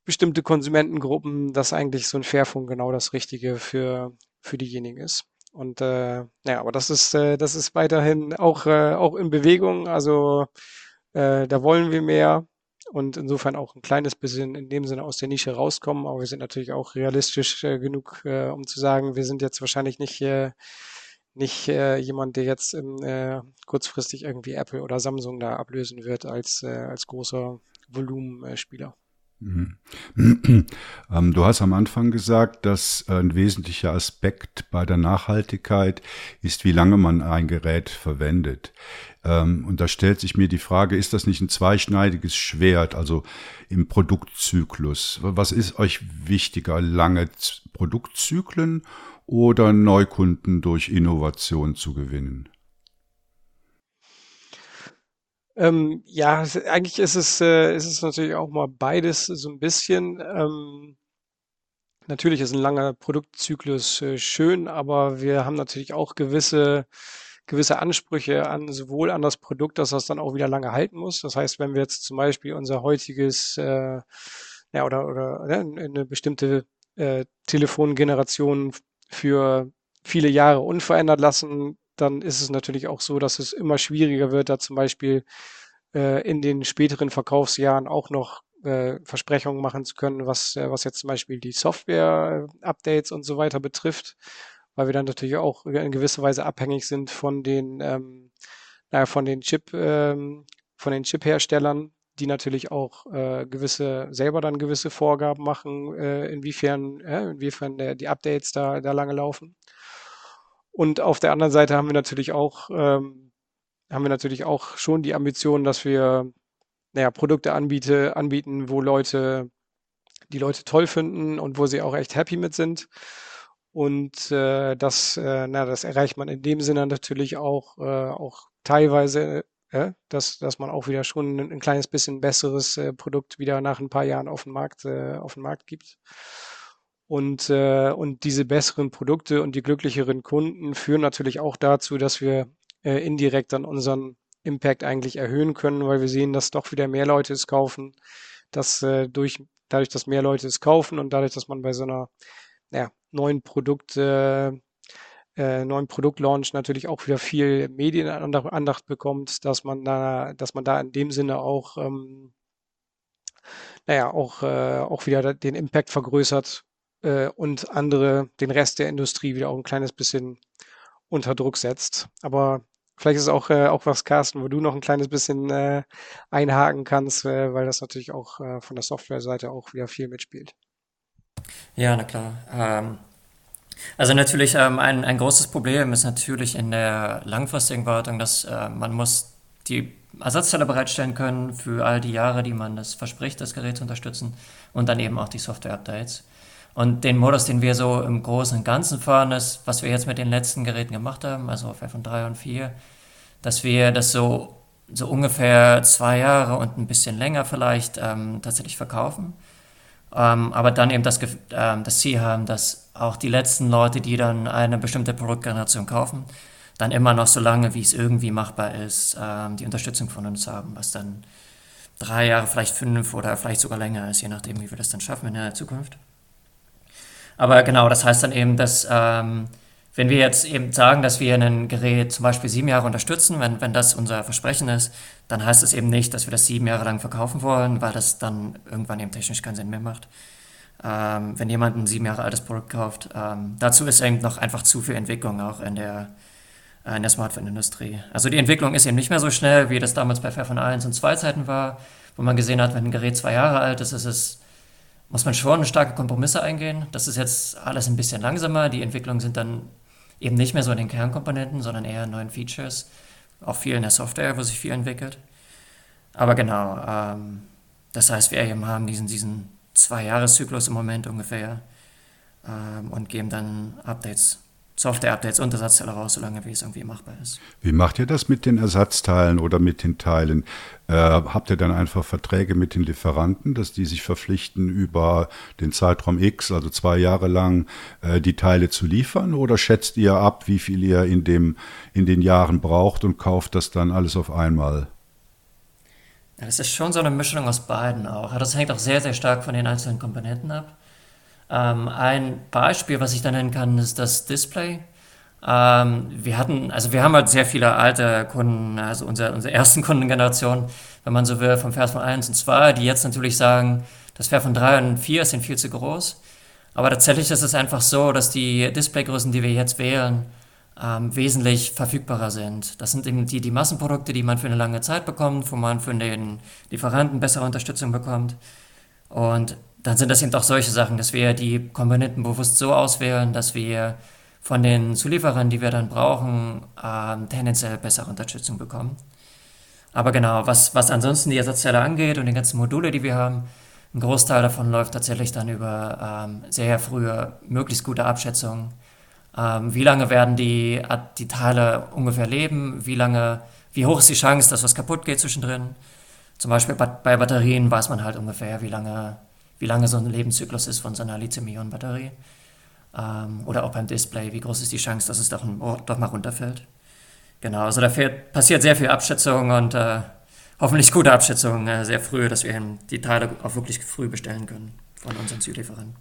bestimmte Konsumentengruppen, dass eigentlich so ein Fairphone genau das Richtige für, für diejenigen ist. Und äh, ja, aber das ist, äh, das ist weiterhin auch, äh, auch in Bewegung. Also äh, da wollen wir mehr und insofern auch ein kleines bisschen in dem Sinne aus der Nische rauskommen. Aber wir sind natürlich auch realistisch äh, genug, äh, um zu sagen, wir sind jetzt wahrscheinlich nicht, äh, nicht äh, jemand, der jetzt im, äh, kurzfristig irgendwie Apple oder Samsung da ablösen wird als, äh, als großer Volumenspieler. Mhm. Ähm, du hast am Anfang gesagt, dass ein wesentlicher Aspekt bei der Nachhaltigkeit ist, wie lange man ein Gerät verwendet. Ähm, und da stellt sich mir die Frage, ist das nicht ein zweischneidiges Schwert, also im Produktzyklus? Was ist euch wichtiger, lange Produktzyklen oder Neukunden durch Innovation zu gewinnen? Ähm, ja, eigentlich ist es, äh, ist es natürlich auch mal beides so ein bisschen. Ähm, natürlich ist ein langer Produktzyklus äh, schön, aber wir haben natürlich auch gewisse, gewisse Ansprüche an sowohl an das Produkt, dass das dann auch wieder lange halten muss. Das heißt, wenn wir jetzt zum Beispiel unser heutiges äh, ja, oder, oder ja, eine bestimmte äh, Telefongeneration für viele Jahre unverändert lassen, dann ist es natürlich auch so, dass es immer schwieriger wird, da zum Beispiel äh, in den späteren Verkaufsjahren auch noch äh, Versprechungen machen zu können, was, äh, was jetzt zum Beispiel die Software-Updates und so weiter betrifft, weil wir dann natürlich auch in gewisser Weise abhängig sind von den, ähm, naja, von den Chip, ähm, von den Chip-Herstellern, die natürlich auch äh, gewisse, selber dann gewisse Vorgaben machen, äh, inwiefern, äh, inwiefern der, die Updates da, da lange laufen. Und auf der anderen Seite haben wir natürlich auch, ähm, haben wir natürlich auch schon die Ambition, dass wir naja, Produkte anbiete, anbieten, wo Leute, die Leute toll finden und wo sie auch echt happy mit sind. Und äh, das, äh, na, das erreicht man in dem Sinne natürlich auch, äh, auch teilweise, äh, dass, dass man auch wieder schon ein, ein kleines bisschen besseres äh, Produkt wieder nach ein paar Jahren auf den Markt, äh, auf den Markt gibt. Und, äh, und diese besseren Produkte und die glücklicheren Kunden führen natürlich auch dazu, dass wir äh, indirekt dann unseren Impact eigentlich erhöhen können, weil wir sehen, dass doch wieder mehr Leute es kaufen, dass äh, durch, dadurch, dass mehr Leute es kaufen und dadurch, dass man bei so einer ja, neuen Produkt, äh, äh, neuen Produktlaunch natürlich auch wieder viel Medienandacht bekommt, dass man da, dass man da in dem Sinne auch, ähm, naja, auch, äh, auch wieder den Impact vergrößert äh, und andere, den Rest der Industrie wieder auch ein kleines bisschen unter Druck setzt. Aber vielleicht ist auch, äh, auch was, Carsten, wo du noch ein kleines bisschen äh, einhaken kannst, äh, weil das natürlich auch äh, von der Software-Seite auch wieder viel mitspielt. Ja, na klar. Ähm, also natürlich ähm, ein, ein großes Problem ist natürlich in der langfristigen Wartung, dass äh, man muss die Ersatzteile bereitstellen können für all die Jahre, die man das verspricht, das Gerät zu unterstützen und dann eben auch die Software-Updates. Und den Modus, den wir so im Großen und Ganzen fahren, ist, was wir jetzt mit den letzten Geräten gemacht haben, also auf iPhone 3 und 4, dass wir das so, so ungefähr zwei Jahre und ein bisschen länger vielleicht ähm, tatsächlich verkaufen. Ähm, aber dann eben das, ähm, das Ziel haben, dass auch die letzten Leute, die dann eine bestimmte Produktgeneration kaufen, dann immer noch so lange, wie es irgendwie machbar ist, ähm, die Unterstützung von uns haben, was dann drei Jahre, vielleicht fünf oder vielleicht sogar länger ist, je nachdem, wie wir das dann schaffen in der Zukunft. Aber genau, das heißt dann eben, dass ähm, wenn wir jetzt eben sagen, dass wir ein Gerät zum Beispiel sieben Jahre unterstützen, wenn, wenn das unser Versprechen ist, dann heißt das eben nicht, dass wir das sieben Jahre lang verkaufen wollen, weil das dann irgendwann eben technisch keinen Sinn mehr macht. Ähm, wenn jemand ein sieben Jahre altes Produkt kauft, ähm, dazu ist eben noch einfach zu viel Entwicklung auch in der, äh, in der Smartphone-Industrie. Also die Entwicklung ist eben nicht mehr so schnell, wie das damals bei Fairphone 1 und 2 Zeiten war, wo man gesehen hat, wenn ein Gerät zwei Jahre alt ist, ist es muss man schon starke Kompromisse eingehen. Das ist jetzt alles ein bisschen langsamer. Die Entwicklungen sind dann eben nicht mehr so in den Kernkomponenten, sondern eher in neuen Features. Auch viel in der Software, wo sich viel entwickelt. Aber genau, ähm, das heißt, wir eben haben diesen, diesen Zwei-Jahres-Zyklus im Moment ungefähr ähm, und geben dann Updates Software-Updates und Ersatzteile raus, solange wie es irgendwie machbar ist. Wie macht ihr das mit den Ersatzteilen oder mit den Teilen? Äh, habt ihr dann einfach Verträge mit den Lieferanten, dass die sich verpflichten, über den Zeitraum X, also zwei Jahre lang, äh, die Teile zu liefern? Oder schätzt ihr ab, wie viel ihr in, dem, in den Jahren braucht und kauft das dann alles auf einmal? Ja, das ist schon so eine Mischung aus beiden auch. Das hängt auch sehr, sehr stark von den einzelnen Komponenten ab. Ähm, ein Beispiel, was ich da nennen kann, ist das Display. Ähm, wir hatten, also wir haben halt sehr viele alte Kunden, also unsere, unsere ersten Kundengeneration, wenn man so will, vom Vers von 1 und 2, die jetzt natürlich sagen, das Vers von 3 und 4 sind viel zu groß. Aber tatsächlich ist es einfach so, dass die Displaygrößen, die wir jetzt wählen, ähm, wesentlich verfügbarer sind. Das sind eben die, die Massenprodukte, die man für eine lange Zeit bekommt, wo man für den Lieferanten bessere Unterstützung bekommt. Und dann sind das eben auch solche Sachen, dass wir die Komponenten bewusst so auswählen, dass wir von den Zulieferern, die wir dann brauchen, ähm, tendenziell bessere Unterstützung bekommen. Aber genau, was, was ansonsten die Ersatzteile angeht und die ganzen Module, die wir haben, ein Großteil davon läuft tatsächlich dann über ähm, sehr frühe, möglichst gute Abschätzungen. Ähm, wie lange werden die, die Teile ungefähr leben? Wie lange, wie hoch ist die Chance, dass was kaputt geht zwischendrin? Zum Beispiel bei Batterien weiß man halt ungefähr, wie lange, wie lange so ein Lebenszyklus ist von so einer Lithium-Ionen-Batterie. Ähm, oder auch beim Display, wie groß ist die Chance, dass es doch, doch mal runterfällt. Genau, also da fährt, passiert sehr viel Abschätzung und äh, hoffentlich gute Abschätzung äh, sehr früh, dass wir die Teile auch wirklich früh bestellen können von unseren Zulieferern.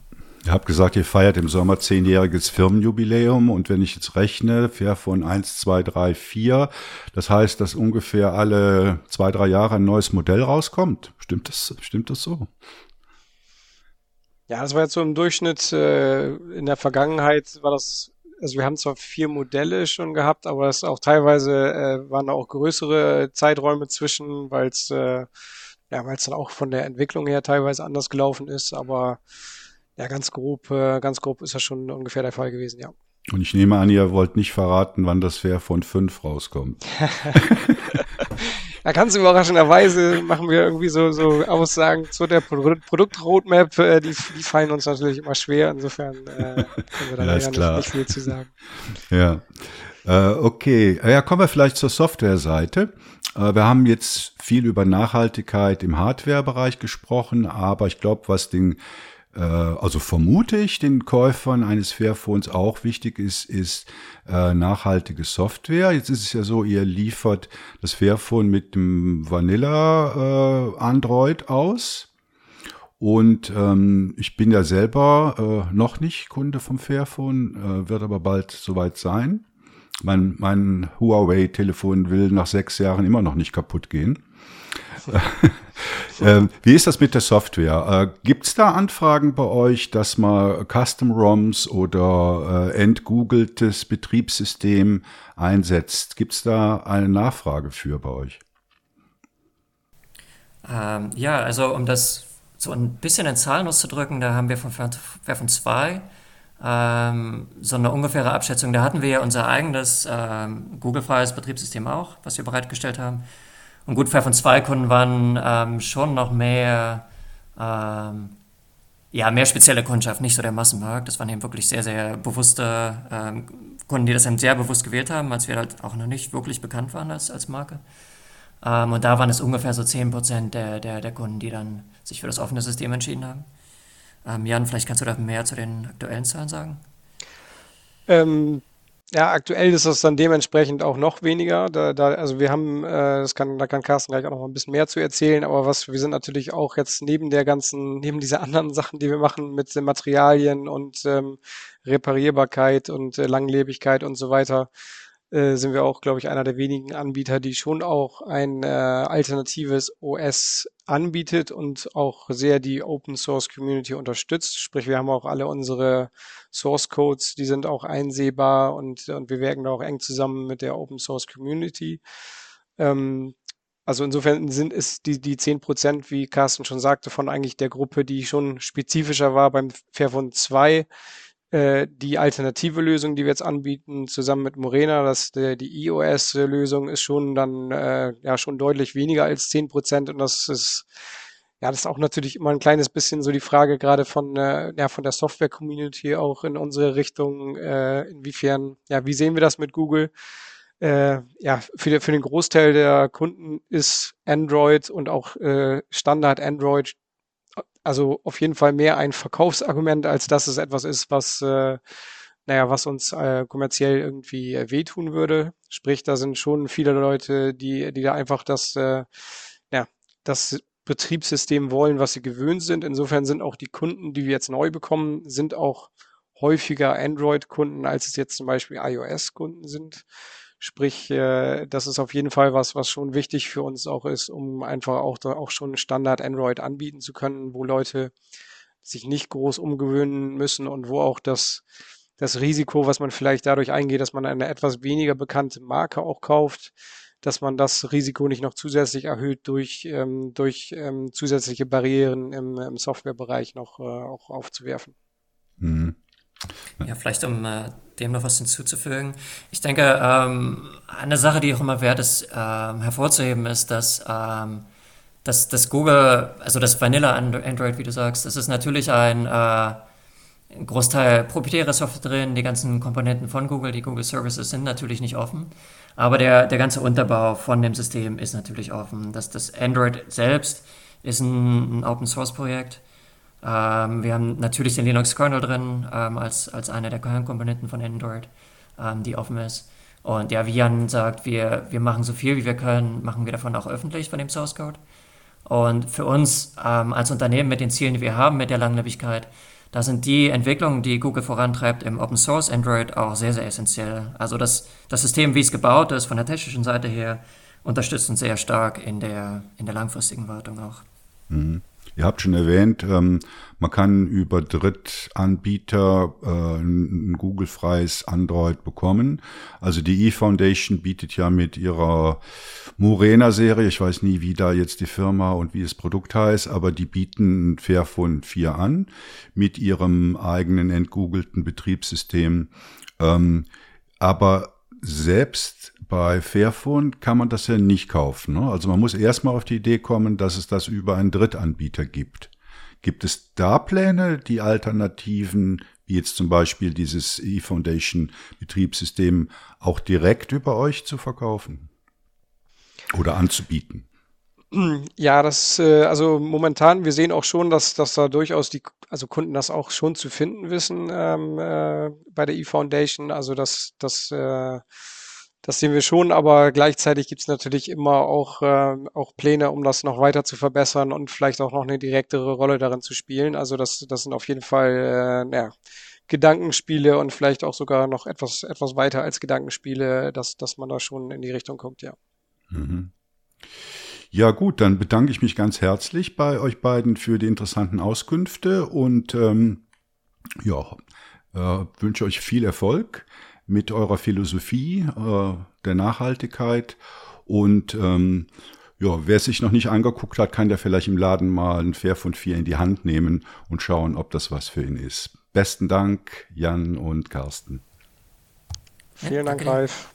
Ihr habt gesagt, ihr feiert im Sommer zehnjähriges Firmenjubiläum und wenn ich jetzt rechne, fair von eins, zwei, drei, vier, das heißt, dass ungefähr alle zwei, drei Jahre ein neues Modell rauskommt. Stimmt das, stimmt das so? Ja, das war jetzt so im Durchschnitt. Äh, in der Vergangenheit war das, also wir haben zwar vier Modelle schon gehabt, aber es auch teilweise äh, waren da auch größere Zeiträume zwischen, weil es äh, ja, weil es dann auch von der Entwicklung her teilweise anders gelaufen ist, aber ja, ganz grob, äh, ganz grob ist das schon ungefähr der Fall gewesen, ja. Und ich nehme an, ihr wollt nicht verraten, wann das Fair von 5 rauskommt. ja, ganz überraschenderweise machen wir irgendwie so, so Aussagen zu der Pro Produktroadmap, äh, die, die fallen uns natürlich immer schwer. Insofern äh, können wir da ja, nicht, nicht, viel zu sagen. Ja. Äh, okay, ja, kommen wir vielleicht zur Software-Seite. Äh, wir haben jetzt viel über Nachhaltigkeit im Hardware-Bereich gesprochen, aber ich glaube, was den also vermute ich, den Käufern eines Fairphones auch wichtig ist, ist äh, nachhaltige Software. Jetzt ist es ja so, ihr liefert das Fairphone mit dem Vanilla äh, Android aus. Und ähm, ich bin ja selber äh, noch nicht Kunde vom Fairphone, äh, wird aber bald soweit sein. Mein, mein Huawei-Telefon will nach sechs Jahren immer noch nicht kaputt gehen. ähm, wie ist das mit der Software? Äh, Gibt es da Anfragen bei euch, dass man Custom-ROMs oder äh, entgoogeltes Betriebssystem einsetzt? Gibt es da eine Nachfrage für bei euch? Ähm, ja, also um das so ein bisschen in Zahlen auszudrücken, da haben wir von Fairphone 2 ähm, so eine ungefähre Abschätzung. Da hatten wir ja unser eigenes ähm, Google-freies Betriebssystem auch, was wir bereitgestellt haben. Und gut, von zwei Kunden waren ähm, schon noch mehr, ähm, ja, mehr spezielle Kundschaft, nicht so der Massenmarkt. Das waren eben wirklich sehr, sehr bewusste ähm, Kunden, die das eben sehr bewusst gewählt haben, als wir halt auch noch nicht wirklich bekannt waren als, als Marke. Ähm, und da waren es ungefähr so 10% der, der, der Kunden, die dann sich für das offene System entschieden haben. Ähm, Jan, vielleicht kannst du da mehr zu den aktuellen Zahlen sagen? Ähm, ja, aktuell ist das dann dementsprechend auch noch weniger. Da, da, also wir haben, äh, das kann, da kann Carsten gleich auch noch ein bisschen mehr zu erzählen, aber was, wir sind natürlich auch jetzt neben der ganzen, neben dieser anderen Sachen, die wir machen mit den Materialien und ähm, Reparierbarkeit und äh, Langlebigkeit und so weiter, äh, sind wir auch, glaube ich, einer der wenigen Anbieter, die schon auch ein äh, alternatives OS anbietet und auch sehr die Open Source Community unterstützt. Sprich, wir haben auch alle unsere Source Codes, die sind auch einsehbar und, und wir wirken da auch eng zusammen mit der Open Source Community. Ähm, also insofern sind es die, die 10 Prozent, wie Carsten schon sagte, von eigentlich der Gruppe, die schon spezifischer war beim Fairphone 2, äh, die alternative Lösung, die wir jetzt anbieten, zusammen mit Morena, dass der, die iOS-Lösung ist schon dann äh, ja schon deutlich weniger als 10 Prozent und das ist ja, das ist auch natürlich immer ein kleines bisschen so die Frage gerade von, äh, ja, von der Software-Community auch in unsere Richtung, äh, inwiefern, ja, wie sehen wir das mit Google? Äh, ja, für, für den Großteil der Kunden ist Android und auch äh, Standard Android also auf jeden Fall mehr ein Verkaufsargument, als dass es etwas ist, was, äh, naja, was uns äh, kommerziell irgendwie äh, wehtun würde. Sprich, da sind schon viele Leute, die, die da einfach das, äh, ja, das Betriebssystem wollen, was sie gewöhnt sind. Insofern sind auch die Kunden, die wir jetzt neu bekommen, sind auch häufiger Android-Kunden, als es jetzt zum Beispiel iOS-Kunden sind. Sprich, äh, das ist auf jeden Fall was, was schon wichtig für uns auch ist, um einfach auch da auch schon Standard Android anbieten zu können, wo Leute sich nicht groß umgewöhnen müssen und wo auch das, das Risiko, was man vielleicht dadurch eingeht, dass man eine etwas weniger bekannte Marke auch kauft, dass man das Risiko nicht noch zusätzlich erhöht durch, ähm, durch ähm, zusätzliche Barrieren im, im Softwarebereich noch äh, auch aufzuwerfen. Mhm. Ja, vielleicht um äh, dem noch was hinzuzufügen. Ich denke, ähm, eine Sache, die auch immer wert ist, ähm, hervorzuheben, ist, dass, ähm, dass, dass Google, also das Vanilla Android, wie du sagst, das ist natürlich ein äh, Großteil proprietäre Software drin, die ganzen Komponenten von Google, die Google Services sind natürlich nicht offen. Aber der, der ganze Unterbau von dem System ist natürlich offen. Das, das Android selbst ist ein, ein Open Source Projekt. Ähm, wir haben natürlich den Linux Kernel drin ähm, als, als eine der Kernkomponenten von Android, ähm, die offen ist. Und ja, wie Jan sagt, wir, wir machen so viel wie wir können, machen wir davon auch öffentlich von dem Source Code. Und für uns ähm, als Unternehmen mit den Zielen, die wir haben, mit der Langlebigkeit, da sind die Entwicklungen, die Google vorantreibt im Open Source Android auch sehr, sehr essentiell. Also das, das System, wie es gebaut ist, von der technischen Seite her, unterstützt uns sehr stark in der, in der langfristigen Wartung auch. Mhm. Ihr habt schon erwähnt, ähm, man kann über Drittanbieter äh, ein Google-freies Android bekommen. Also die eFoundation bietet ja mit ihrer Murena-Serie, ich weiß nie, wie da jetzt die Firma und wie das Produkt heißt, aber die bieten Fairphone 4 an mit ihrem eigenen entgoogelten Betriebssystem. Ähm, aber selbst bei Fairphone kann man das ja nicht kaufen. Ne? Also man muss erstmal auf die Idee kommen, dass es das über einen Drittanbieter gibt. Gibt es da Pläne, die Alternativen, wie jetzt zum Beispiel dieses eFoundation Betriebssystem, auch direkt über euch zu verkaufen oder anzubieten? Ja, das, äh, also momentan, wir sehen auch schon, dass, dass da durchaus die, also Kunden das auch schon zu finden wissen ähm, äh, bei der eFoundation. Also das, das, äh, das sehen wir schon, aber gleichzeitig gibt es natürlich immer auch, äh, auch Pläne, um das noch weiter zu verbessern und vielleicht auch noch eine direktere Rolle darin zu spielen. Also das, das sind auf jeden Fall äh, ja, Gedankenspiele und vielleicht auch sogar noch etwas, etwas weiter als Gedankenspiele, dass, dass man da schon in die Richtung guckt, ja. Mhm. Ja gut, dann bedanke ich mich ganz herzlich bei euch beiden für die interessanten Auskünfte und ähm, ja, äh, wünsche euch viel Erfolg mit eurer Philosophie äh, der Nachhaltigkeit und ähm, ja, wer sich noch nicht angeguckt hat, kann der vielleicht im Laden mal ein Fair von vier in die Hand nehmen und schauen, ob das was für ihn ist. Besten Dank, Jan und Carsten. Vielen Dank, Ralf.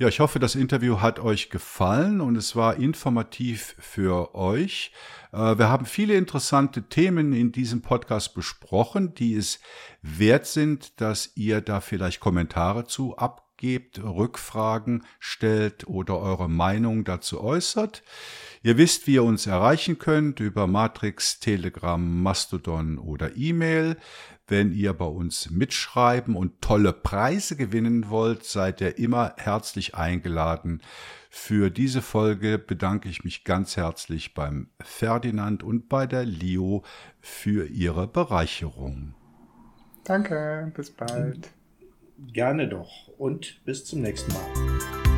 Ja, ich hoffe, das Interview hat euch gefallen und es war informativ für euch. Äh, wir haben viele interessante Themen in diesem Podcast besprochen, die es wert sind, dass ihr da vielleicht Kommentare zu abgebt, Rückfragen stellt oder eure Meinung dazu äußert. Ihr wisst, wie ihr uns erreichen könnt über Matrix, Telegram, Mastodon oder E-Mail. Wenn ihr bei uns mitschreiben und tolle Preise gewinnen wollt, seid ihr immer herzlich eingeladen. Für diese Folge bedanke ich mich ganz herzlich beim Ferdinand und bei der Leo für ihre Bereicherung. Danke, bis bald. Gerne doch und bis zum nächsten Mal.